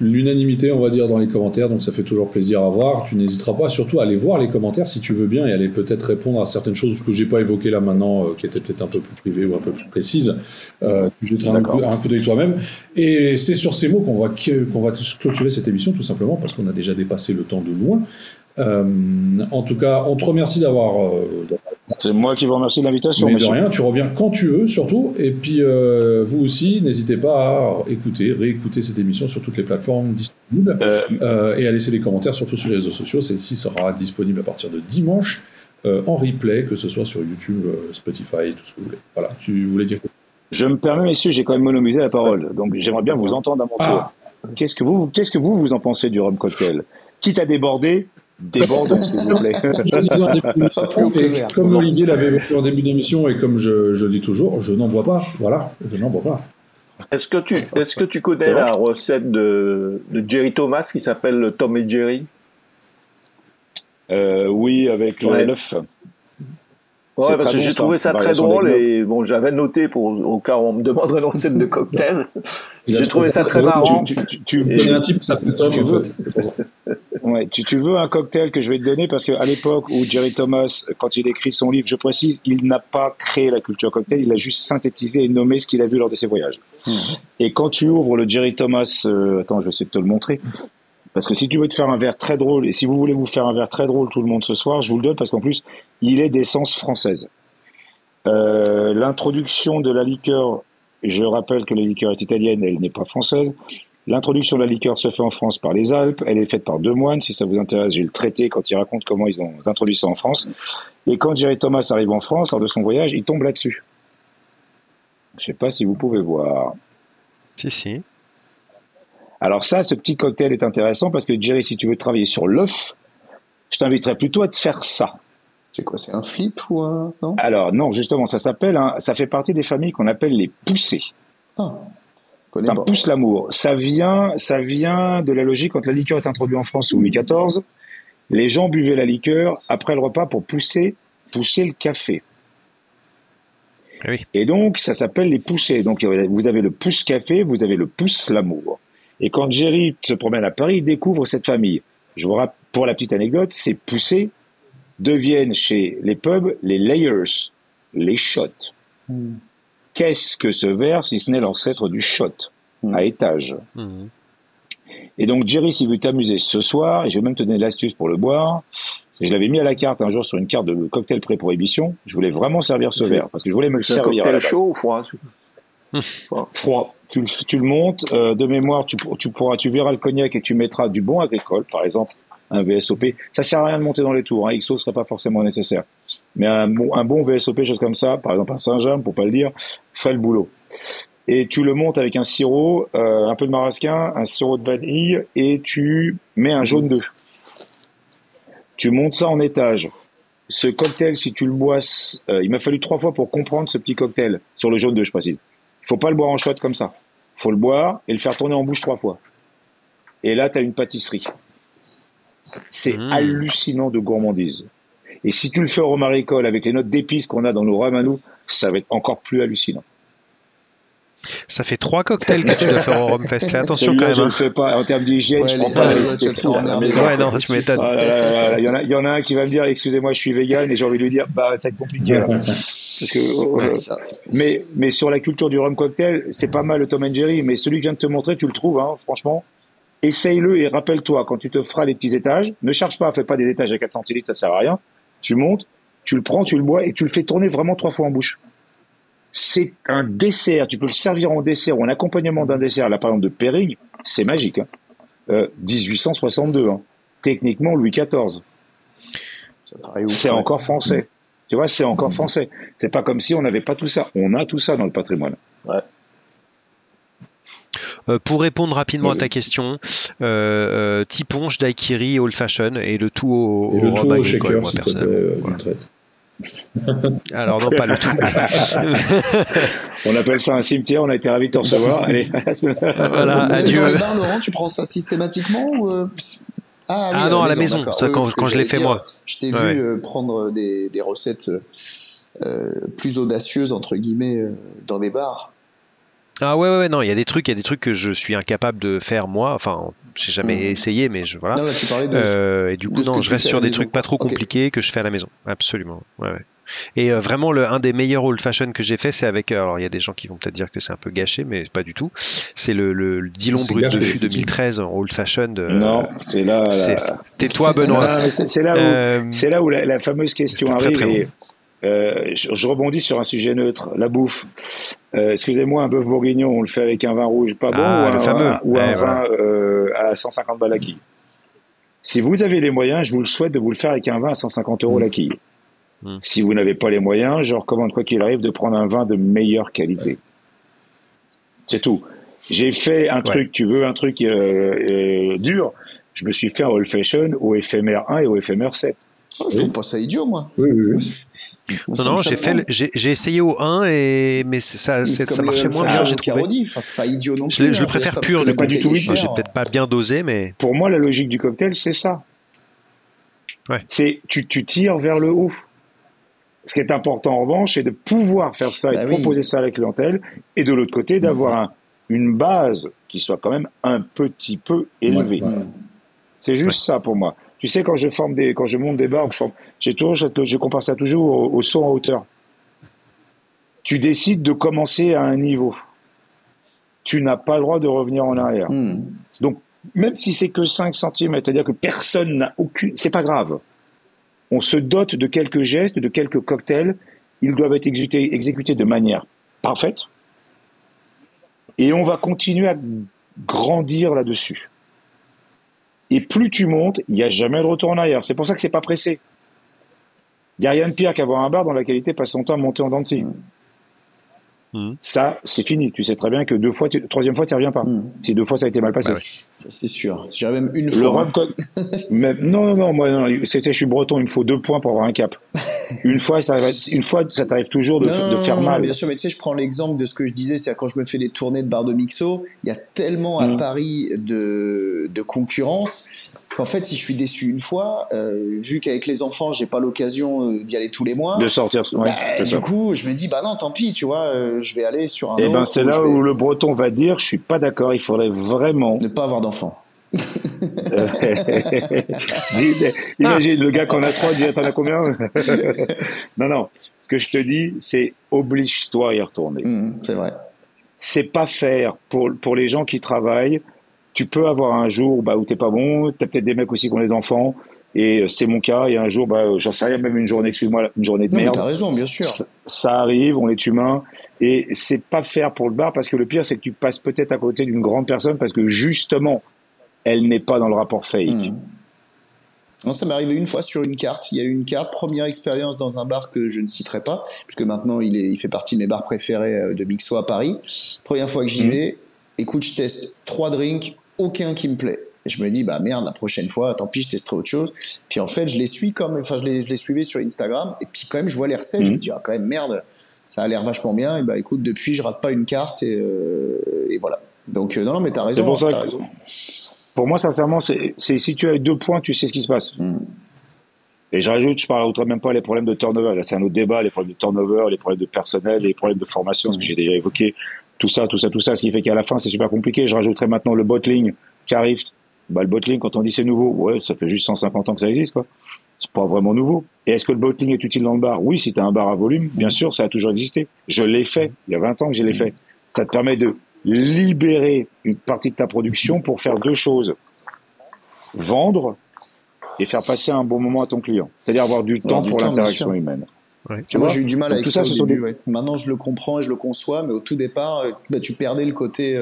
l'unanimité, on va dire, dans les commentaires, donc ça fait toujours plaisir à voir. Tu n'hésiteras pas surtout à aller voir les commentaires si tu veux bien et aller peut-être répondre à certaines choses que j'ai pas évoquées là maintenant, euh, qui étaient peut-être un peu plus privées ou un peu plus précises. Euh, tu jetteras un coup, un coup d'œil toi-même. Et c'est sur ces mots qu'on va, qu'on va clôturer cette émission, tout simplement, parce qu'on a déjà dépassé le temps de loin. Euh, en tout cas, on te remercie d'avoir euh, C'est moi qui vous remercie de l'invitation, mais de rien, tu reviens quand tu veux, surtout. Et puis, euh, vous aussi, n'hésitez pas à écouter, réécouter cette émission sur toutes les plateformes disponibles Euh, euh, et à laisser des commentaires, surtout sur les réseaux sociaux. Celle-ci sera disponible à partir de dimanche en replay, que ce soit sur YouTube, Spotify, tout ce que vous voulez. Voilà, tu voulais dire quoi? Je me permets, messieurs, j'ai quand même monomisé la parole. Donc, j'aimerais bien vous entendre à mon tour. Ah. Qu'est-ce que vous, qu'est-ce que vous, vous en pensez du rhum cocktail? Quitte à déborder, débordons, s'il vous plaît. Début clair. comme Olivier l'avait évoqué en début d'émission, et comme je, je dis toujours, je n'en bois pas. Voilà, je n'en bois pas. Est-ce que tu, est-ce que tu connais la recette de, de Jerry Thomas qui s'appelle le Tom et Jerry? Euh, oui, avec le- Ouais. l'œuf. Ouais, parce que j'ai trouvé ça très drôle et bon, j'avais noté pour au cas où on me demanderait une recette de cocktail. J'ai trouvé ça très marrant. Tu, tu, tu, un type qui s'appelle Tom, en fait. Ouais, tu, tu veux un cocktail que je vais te donner? Parce qu'à l'époque où Jerry Thomas, quand il écrit son livre, je précise, il n'a pas créé la culture cocktail, il a juste synthétisé et nommé ce qu'il a vu lors de ses voyages. Et quand tu ouvres le Jerry Thomas, euh, attends, je vais essayer de te le montrer. Parce que si tu veux te faire un verre très drôle, et si vous voulez vous faire un verre très drôle tout le monde ce soir, je vous le donne parce qu'en plus, il est d'essence française. Euh, L'introduction de la liqueur, je rappelle que la liqueur est italienne, elle n'est pas française. L'introduction de la liqueur se fait en France par les Alpes. Elle est faite par deux moines. Si ça vous intéresse, j'ai le traité quand il raconte comment ils ont introduit ça en France. Et quand Jerry Thomas arrive en France, lors de son voyage, il tombe là-dessus. Je sais pas si vous pouvez voir. Si, si. Alors ça, ce petit cocktail est intéressant parce que Jerry, si tu veux travailler sur l'œuf, je t'inviterais plutôt à te faire ça. C'est quoi C'est un flip ou un. Non? Alors non, justement, ça s'appelle, un- ça fait partie des familles qu'on appelle les poussées. Ah, C'est un pas. pousse l'amour. Ça vient, ça vient de la logique quand la liqueur est introduite en France sous Louis XIV. Les gens buvaient la liqueur après le repas pour pousser, pousser le café. Oui. Et donc, ça s'appelle les poussées. Donc, vous avez le pousse café, vous avez le pousse l'amour. Et quand Jerry se promène à Paris, il découvre cette famille. Je vous rappelle, pour la petite anecdote, ces poussées deviennent chez les pubs les layers, les shots. Qu'est-ce que ce verre si ce n'est l'ancêtre du shot à étage Mhm. Et donc Jerry, si vous t'amuser ce soir, et je vais même te donner l'astuce pour le boire, je l'avais mis à la carte un jour sur une carte de cocktail pré-prohibition, je voulais vraiment servir ce C'est- verre, parce que je voulais me le C'est un servir à la cocktail chaud ou froid Froid. Tu, le- tu le montes, euh, de mémoire, tu pourras, tu verras le cognac et tu mettras du bon agricole, par exemple un VSOP. Ça sert à rien de monter dans les tours, hein. XO serait pas forcément nécessaire. Mais un bon, un bon VSOP, chose comme ça, par exemple un Saint-James, pour pas le dire, ferait le boulot. Et tu le montes avec un sirop, euh, un peu de marasquin, un sirop de vanille, et tu mets un jaune d'œuf. Tu montes ça en étage. Ce cocktail, si tu le bois, euh, il m'a fallu trois fois pour comprendre ce petit cocktail, sur le jaune d'œuf, je précise. Il faut pas le boire en shot comme ça. Faut le boire et le faire tourner en bouche trois fois. Et là, tu as une pâtisserie. C'est Mmh. hallucinant de gourmandise. Et si tu le fais au romaricole avec les notes d'épices qu'on a dans nos rhums à nous, ça va être encore plus hallucinant. Ça fait trois cocktails que tu dois faire au Rumfest. Fais attention quand même. je hein. le fais pas. En termes d'hygiène, Ouais, je les prends pas tu. Ouais, non, Ça, tu m'étonnes. Ah Il y, en a, il y en a un qui va me dire excusez-moi je suis vegan et j'ai envie de lui dire bah ça va être compliqué là. Parce que, euh, C'est ça. mais, mais sur la culture du rhum cocktail c'est pas mal le Tom and Jerry mais celui que je viens de te montrer tu le trouves hein, franchement essaye-le et rappelle-toi quand tu te feras les petits étages ne charge pas fais pas des étages à 4 centilitres ça sert à rien tu montes tu le prends tu le bois et tu le fais tourner vraiment trois fois en bouche c'est un dessert. Tu peux le servir en dessert ou en accompagnement d'un dessert. Là, par exemple, de Périgny, c'est magique. Hein. Euh, 1862. Hein. Techniquement, Louis XIV. C'est encore français. Tu vois, c'est encore français. C'est pas comme si on n'avait pas tout ça. On a tout ça dans le patrimoine. Ouais. Euh, pour répondre rapidement à ta question, euh, euh, Tiponche, Daiquiri, Old Fashion et le tout au, le au tout shaker, moi, personnellement. euh, Voilà. Alors non, pas le tout. On appelle ça un cimetière. On a été ravis de te recevoir. Allez, à la semaine. voilà, adieu. Dans les bars, Laurent, tu prends ça systématiquement ou euh, Ah, oui, Ah non, à la maison, ça, Oui, quand- je l'ai fait, dire, moi. Je t'ai Ouais. vu euh, prendre des, des recettes euh, plus audacieuses, entre guillemets, euh, dans des bars. Ah ouais, ouais, ouais, non, il y a des trucs, il y a des trucs que je suis incapable de faire moi. Enfin, j'ai jamais Mhm. essayé, mais je voilà. Non, là, tu parlais de... Euh, et du coup, non, je reste sur des maison. trucs pas trop compliqués que je fais à la maison. Absolument. Ouais, ouais. Et euh, vraiment, le, un des meilleurs old fashion que j'ai fait, c'est avec. euh, Alors, il y a des gens qui vont peut-être dire que c'est un peu gâché, mais pas du tout. C'est le, le, le Dillon Brut gâché, de Fût effectivement. 2013 en old fashion. De, non, c'est là. Tais-toi, Benoît. C'est là où, Euh, c'est là où la, la fameuse question très, arrive. très et, euh, je, je rebondis sur un sujet neutre, la bouffe. Euh, Excusez-moi, un bœuf bourguignon, on le fait avec un vin rouge pas bon Ah, ou le un, fameux. un- ou un Ouais, vin euh, à 150 balles la quille. Si vous avez les moyens, je vous le souhaite de vous le faire avec un vin à 150 euros la quille. Mm. Si vous n'avez pas les moyens, je recommande quoi qu'il arrive de prendre un vin de meilleure qualité. C'est tout. J'ai fait un truc, tu veux un truc dur, je me suis fait un old fashion au éphémère 1 et au éphémère 7. Oh, je trouve pas ça idiot, moi. Oui, oui, oui. Moi, Non, non, me j'ai fait, le- j'ai j'ai essayé au 1 et mais c'est- ça, Mais c'est- c'est ça marchait le moins bien, j'ai trouvé. Enfin, c'est pas idiot non Je, plus. le- je hein. le préfère C'est pas pur, que pas coup. du tout. J'ai peut-être pas bien dosé, mais Pour moi, la logique du cocktail, c'est ça. Ouais. C'est tu, tu tires vers le haut. Ce qui est important en revanche, c'est de pouvoir faire ça et Bah de oui. proposer ça à la clientèle, et de l'autre côté, d'avoir un- une base qui soit quand même un petit peu élevée. Ouais, ouais. C'est juste ça pour moi. Tu sais, quand je forme des, quand je monte des forme- j'ai toujours, je, je compare ça toujours au, au saut en hauteur. Tu décides de commencer à un niveau. Tu n'as pas le droit de revenir en arrière. Hmm. Donc, même si c'est que 5 cm, c'est-à-dire que personne n'a aucune, c'est pas grave. On se dote de quelques gestes, de quelques cocktails. Ils doivent être exécutés, exécutés de manière parfaite. Et on va continuer à grandir là-dessus. Et plus tu montes, il n'y a jamais de retour en arrière. C'est pour ça que c'est pas pressé. Il n'y a rien de pire qu'avoir un bar dont la qualité passe son temps à monter en dents Mhm. Ça, c'est fini. Tu sais très bien que deux fois, tu- troisième fois, tu n'y reviens pas. Hmm. Si deux fois ça a été mal passé. Bah ouais. Ça, c'est sûr. J'irais même une Le fois. rhum Mais non, non, non, moi, non, je suis breton, il me faut deux points pour avoir un cap. Une fois, ça, va- une fois, ça t'arrive toujours de, Non, de faire mal. Bien sûr, mais tu sais, je prends l'exemple de ce que je disais, c'est quand je me fais des tournées de bar de mixo, il y a tellement à Mm. Paris de, de concurrence qu'en fait, si je suis déçu une fois, euh, vu qu'avec les enfants, j'ai pas l'occasion euh, d'y aller tous les mois, De sortir. Ouais, bah, du ça. coup, je me dis, bah non, tant pis, tu vois, euh, je vais aller sur un Et autre ben, c'est là vais où le breton va dire, je suis pas d'accord, il faudrait vraiment. ne pas avoir d'enfants. Imagine, le gars qu'on a trois dit, t'en as combien? non, non. Ce que je te dis, c'est oblige-toi à y retourner. Mm, c'est vrai. c'est pas faire pour, pour les gens qui travaillent. Tu peux avoir un jour bah, où t'es pas bon, t'as peut-être des mecs aussi qui ont des enfants, et euh, c'est mon cas, et un jour, bah, j'en sais rien, même une journée, excuse-moi, une journée de Non, mais merde, t'as raison, bien sûr. ça, ça arrive, on est humain, et c'est pas faire pour le bar, parce que le pire, c'est que tu passes peut-être à côté d'une grande personne, parce que justement, elle n'est pas dans le rapport fake. Mm. Non, ça m'est arrivé une fois sur une carte. Il y a eu une carte, première expérience dans un bar que je ne citerai pas, puisque maintenant il, est, il fait partie de mes bars préférés euh, de Mixo à Paris. Première fois que j'y Mhm. vais, écoute, je teste trois drinks, aucun qui me plaît. Et je me dis, bah merde, la prochaine fois, tant pis, je testerai autre chose. Puis en fait, je les suis comme, enfin, je les, je les suivais sur Instagram, et puis quand même, je vois les recettes, je me Mhm. dis, ah, quand même, merde, ça a l'air vachement bien. Et bah écoute, depuis, je rate pas une carte, et, euh, et voilà. Donc, euh, non, non, mais t'as raison. C'est pour ça t'as que- raison. Pour moi, sincèrement, c'est si tu as deux points, tu sais ce qui se passe. Mm. Et je rajoute, je parle même pas les problèmes de turnover. Là, c'est un autre débat, les problèmes de turnover, les problèmes de personnel, les problèmes de formation, ce que j'ai déjà évoqué. Tout ça, tout ça, tout ça, ce qui fait qu'à la fin, c'est super compliqué. Je rajouterai maintenant le bottling qui arrive. Bah, le bottling, quand on dit c'est nouveau, ouais, ça fait juste 150 ans que ça existe, quoi. C'est pas vraiment nouveau. Et est-ce que le bottling est utile dans le bar? Oui, si tu as un bar à volume, bien sûr, ça a toujours existé. Je l'ai fait. Il y a 20 ans que je l'ai fait. Ça te permet de libérer une partie de ta production pour faire deux choses. Vendre et faire passer un bon moment à ton client. C'est-à-dire avoir du temps pour l'interaction bien Moi, j'ai eu du mal avec ça, au début. Maintenant, je le comprends et je le conçois, mais au tout départ, bah, tu perdais le côté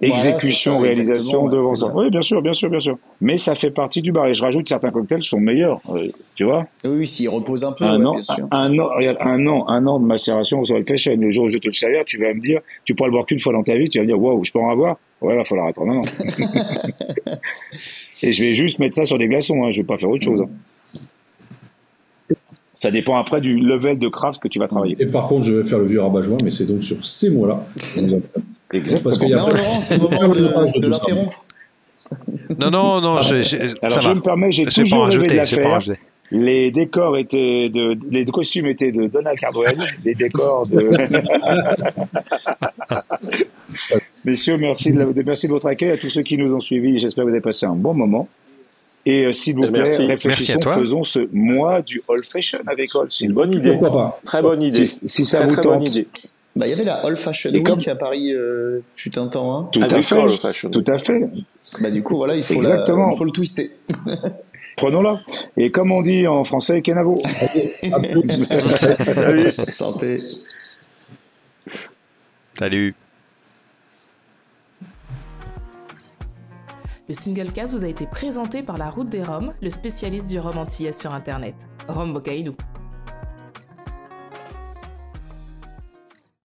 exécution, réalisation devant ça. Oui, bien sûr, bien sûr, bien sûr. Mais ça fait partie du bar. Et je rajoute, certains cocktails sont meilleurs, euh, tu vois. Oui, s'ils reposent un peu, un, an, bien sûr. Un, an, un an, un an de macération sur le fashion. Le jour où je te le servir, tu vas me dire, tu pourras le boire qu'une fois dans ta vie, tu vas me dire, waouh, je peux en avoir. Ouais, il va falloir attendre un an. Et je vais juste mettre ça sur des glaçons, hein. je vais pas faire autre chose. Hein. Ça dépend après du level de craft que tu vas travailler. Et par contre, je vais faire le vieux rabat-joint, mais c'est donc sur ces mots-là. Exactement. Parce non, Laurent, c'est le moment de, de l'interrompre. Non, non, non. je, je, Alors, je me permets, j'ai toujours rêvé de la faire. Les décors étaient de, les costumes étaient de Donna Cardwell, les décors de. Messieurs, merci de, merci de votre accueil à tous ceux qui nous ont suivis. J'espère que vous avez passé un bon moment. Et euh, s'il vous plaît, merci. réfléchissons, faisons ce mois du old fashion avec Old. C'est une bonne idée. Pourquoi pas Très bonne idée. Si, si ça très, vous très tente. Bonne idée. Bah, il y avait la Old Fashion Week comme... à Paris euh, fut un temps. Hein. Tout, à fait, tout à fait. Bah, du coup, voilà, il faut, Exactement. La, il faut le twister. Prenons-la. Et comme on dit en français, Kenavo. Salut. Santé. Salut. Le single cast vous a été présenté par la Route des Roms, le spécialiste du rhum antillais sur Internet. Rome Bocaïdou.